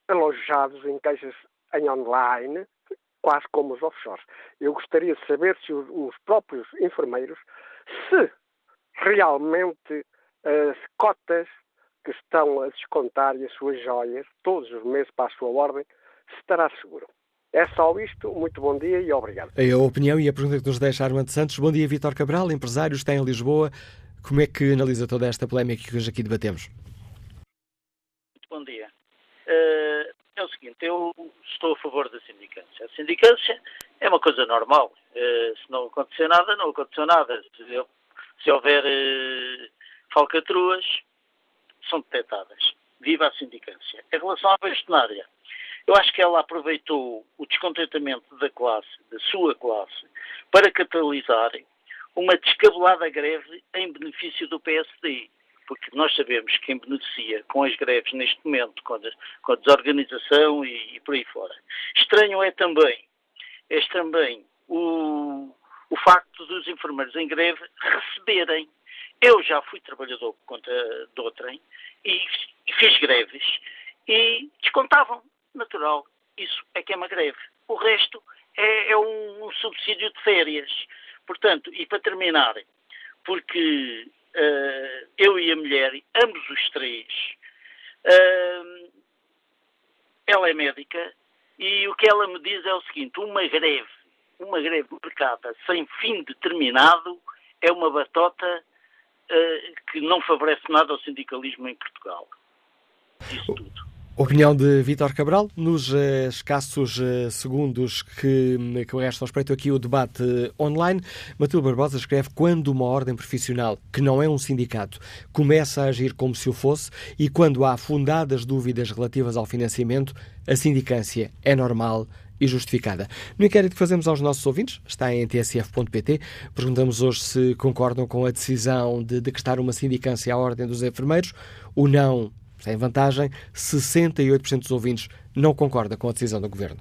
alojados em caixas em online, quase como os offshores. Eu gostaria de saber se os, os próprios enfermeiros, se realmente as cotas que estão a descontar as suas joias todos os meses para a sua ordem, estará seguro. É só isto. Muito bom dia e obrigado. É a opinião e a pergunta que nos deixa Armando Santos. Bom dia, Vítor Cabral, empresário, está em Lisboa. Como é que analisa toda esta polémica que hoje aqui debatemos? Muito bom dia. Uh, é o seguinte, eu estou a favor da sindicância. A sindicância é uma coisa normal. Uh, se não acontecer nada, não aconteceu nada. Se, se houver uh, falcatruas, são detectadas. Viva a sindicância. Em relação à bastonária, eu acho que ela aproveitou o descontentamento da classe, da sua classe, para catalisar uma descabelada greve em benefício do PSD. Porque nós sabemos quem beneficia com as greves neste momento, com a, com a desorganização e, e, por aí fora. Estranho é também, é também o, o facto dos enfermeiros em greve receberem. Eu já fui trabalhador contra do outrem e, e fiz greves e descontavam, natural. Isso é que é uma greve. O resto é, é um, um, subsídio de férias. Portanto, e para terminar, porque uh, eu e a mulher, ambos os três, uh, ela é médica e o que ela me diz é o seguinte: uma greve, uma greve marcada sem fim determinado é uma batota que não favorece nada ao sindicalismo em Portugal. Isso tudo. Opinião de Vítor Cabral. Nos uh, escassos uh, segundos que, que restam, respeito aqui o debate online, Matilde Barbosa escreve quando uma ordem profissional, que não é um sindicato, começa a agir como se o fosse e quando há fundadas dúvidas relativas ao financiamento, a sindicância é normal e justificada. No inquérito que fazemos aos nossos ouvintes, está em tsf.pt, perguntamos hoje se concordam com a decisão de decretar uma sindicância à Ordem dos Enfermeiros. O não sem vantagem, 68% dos ouvintes não concorda com a decisão do Governo.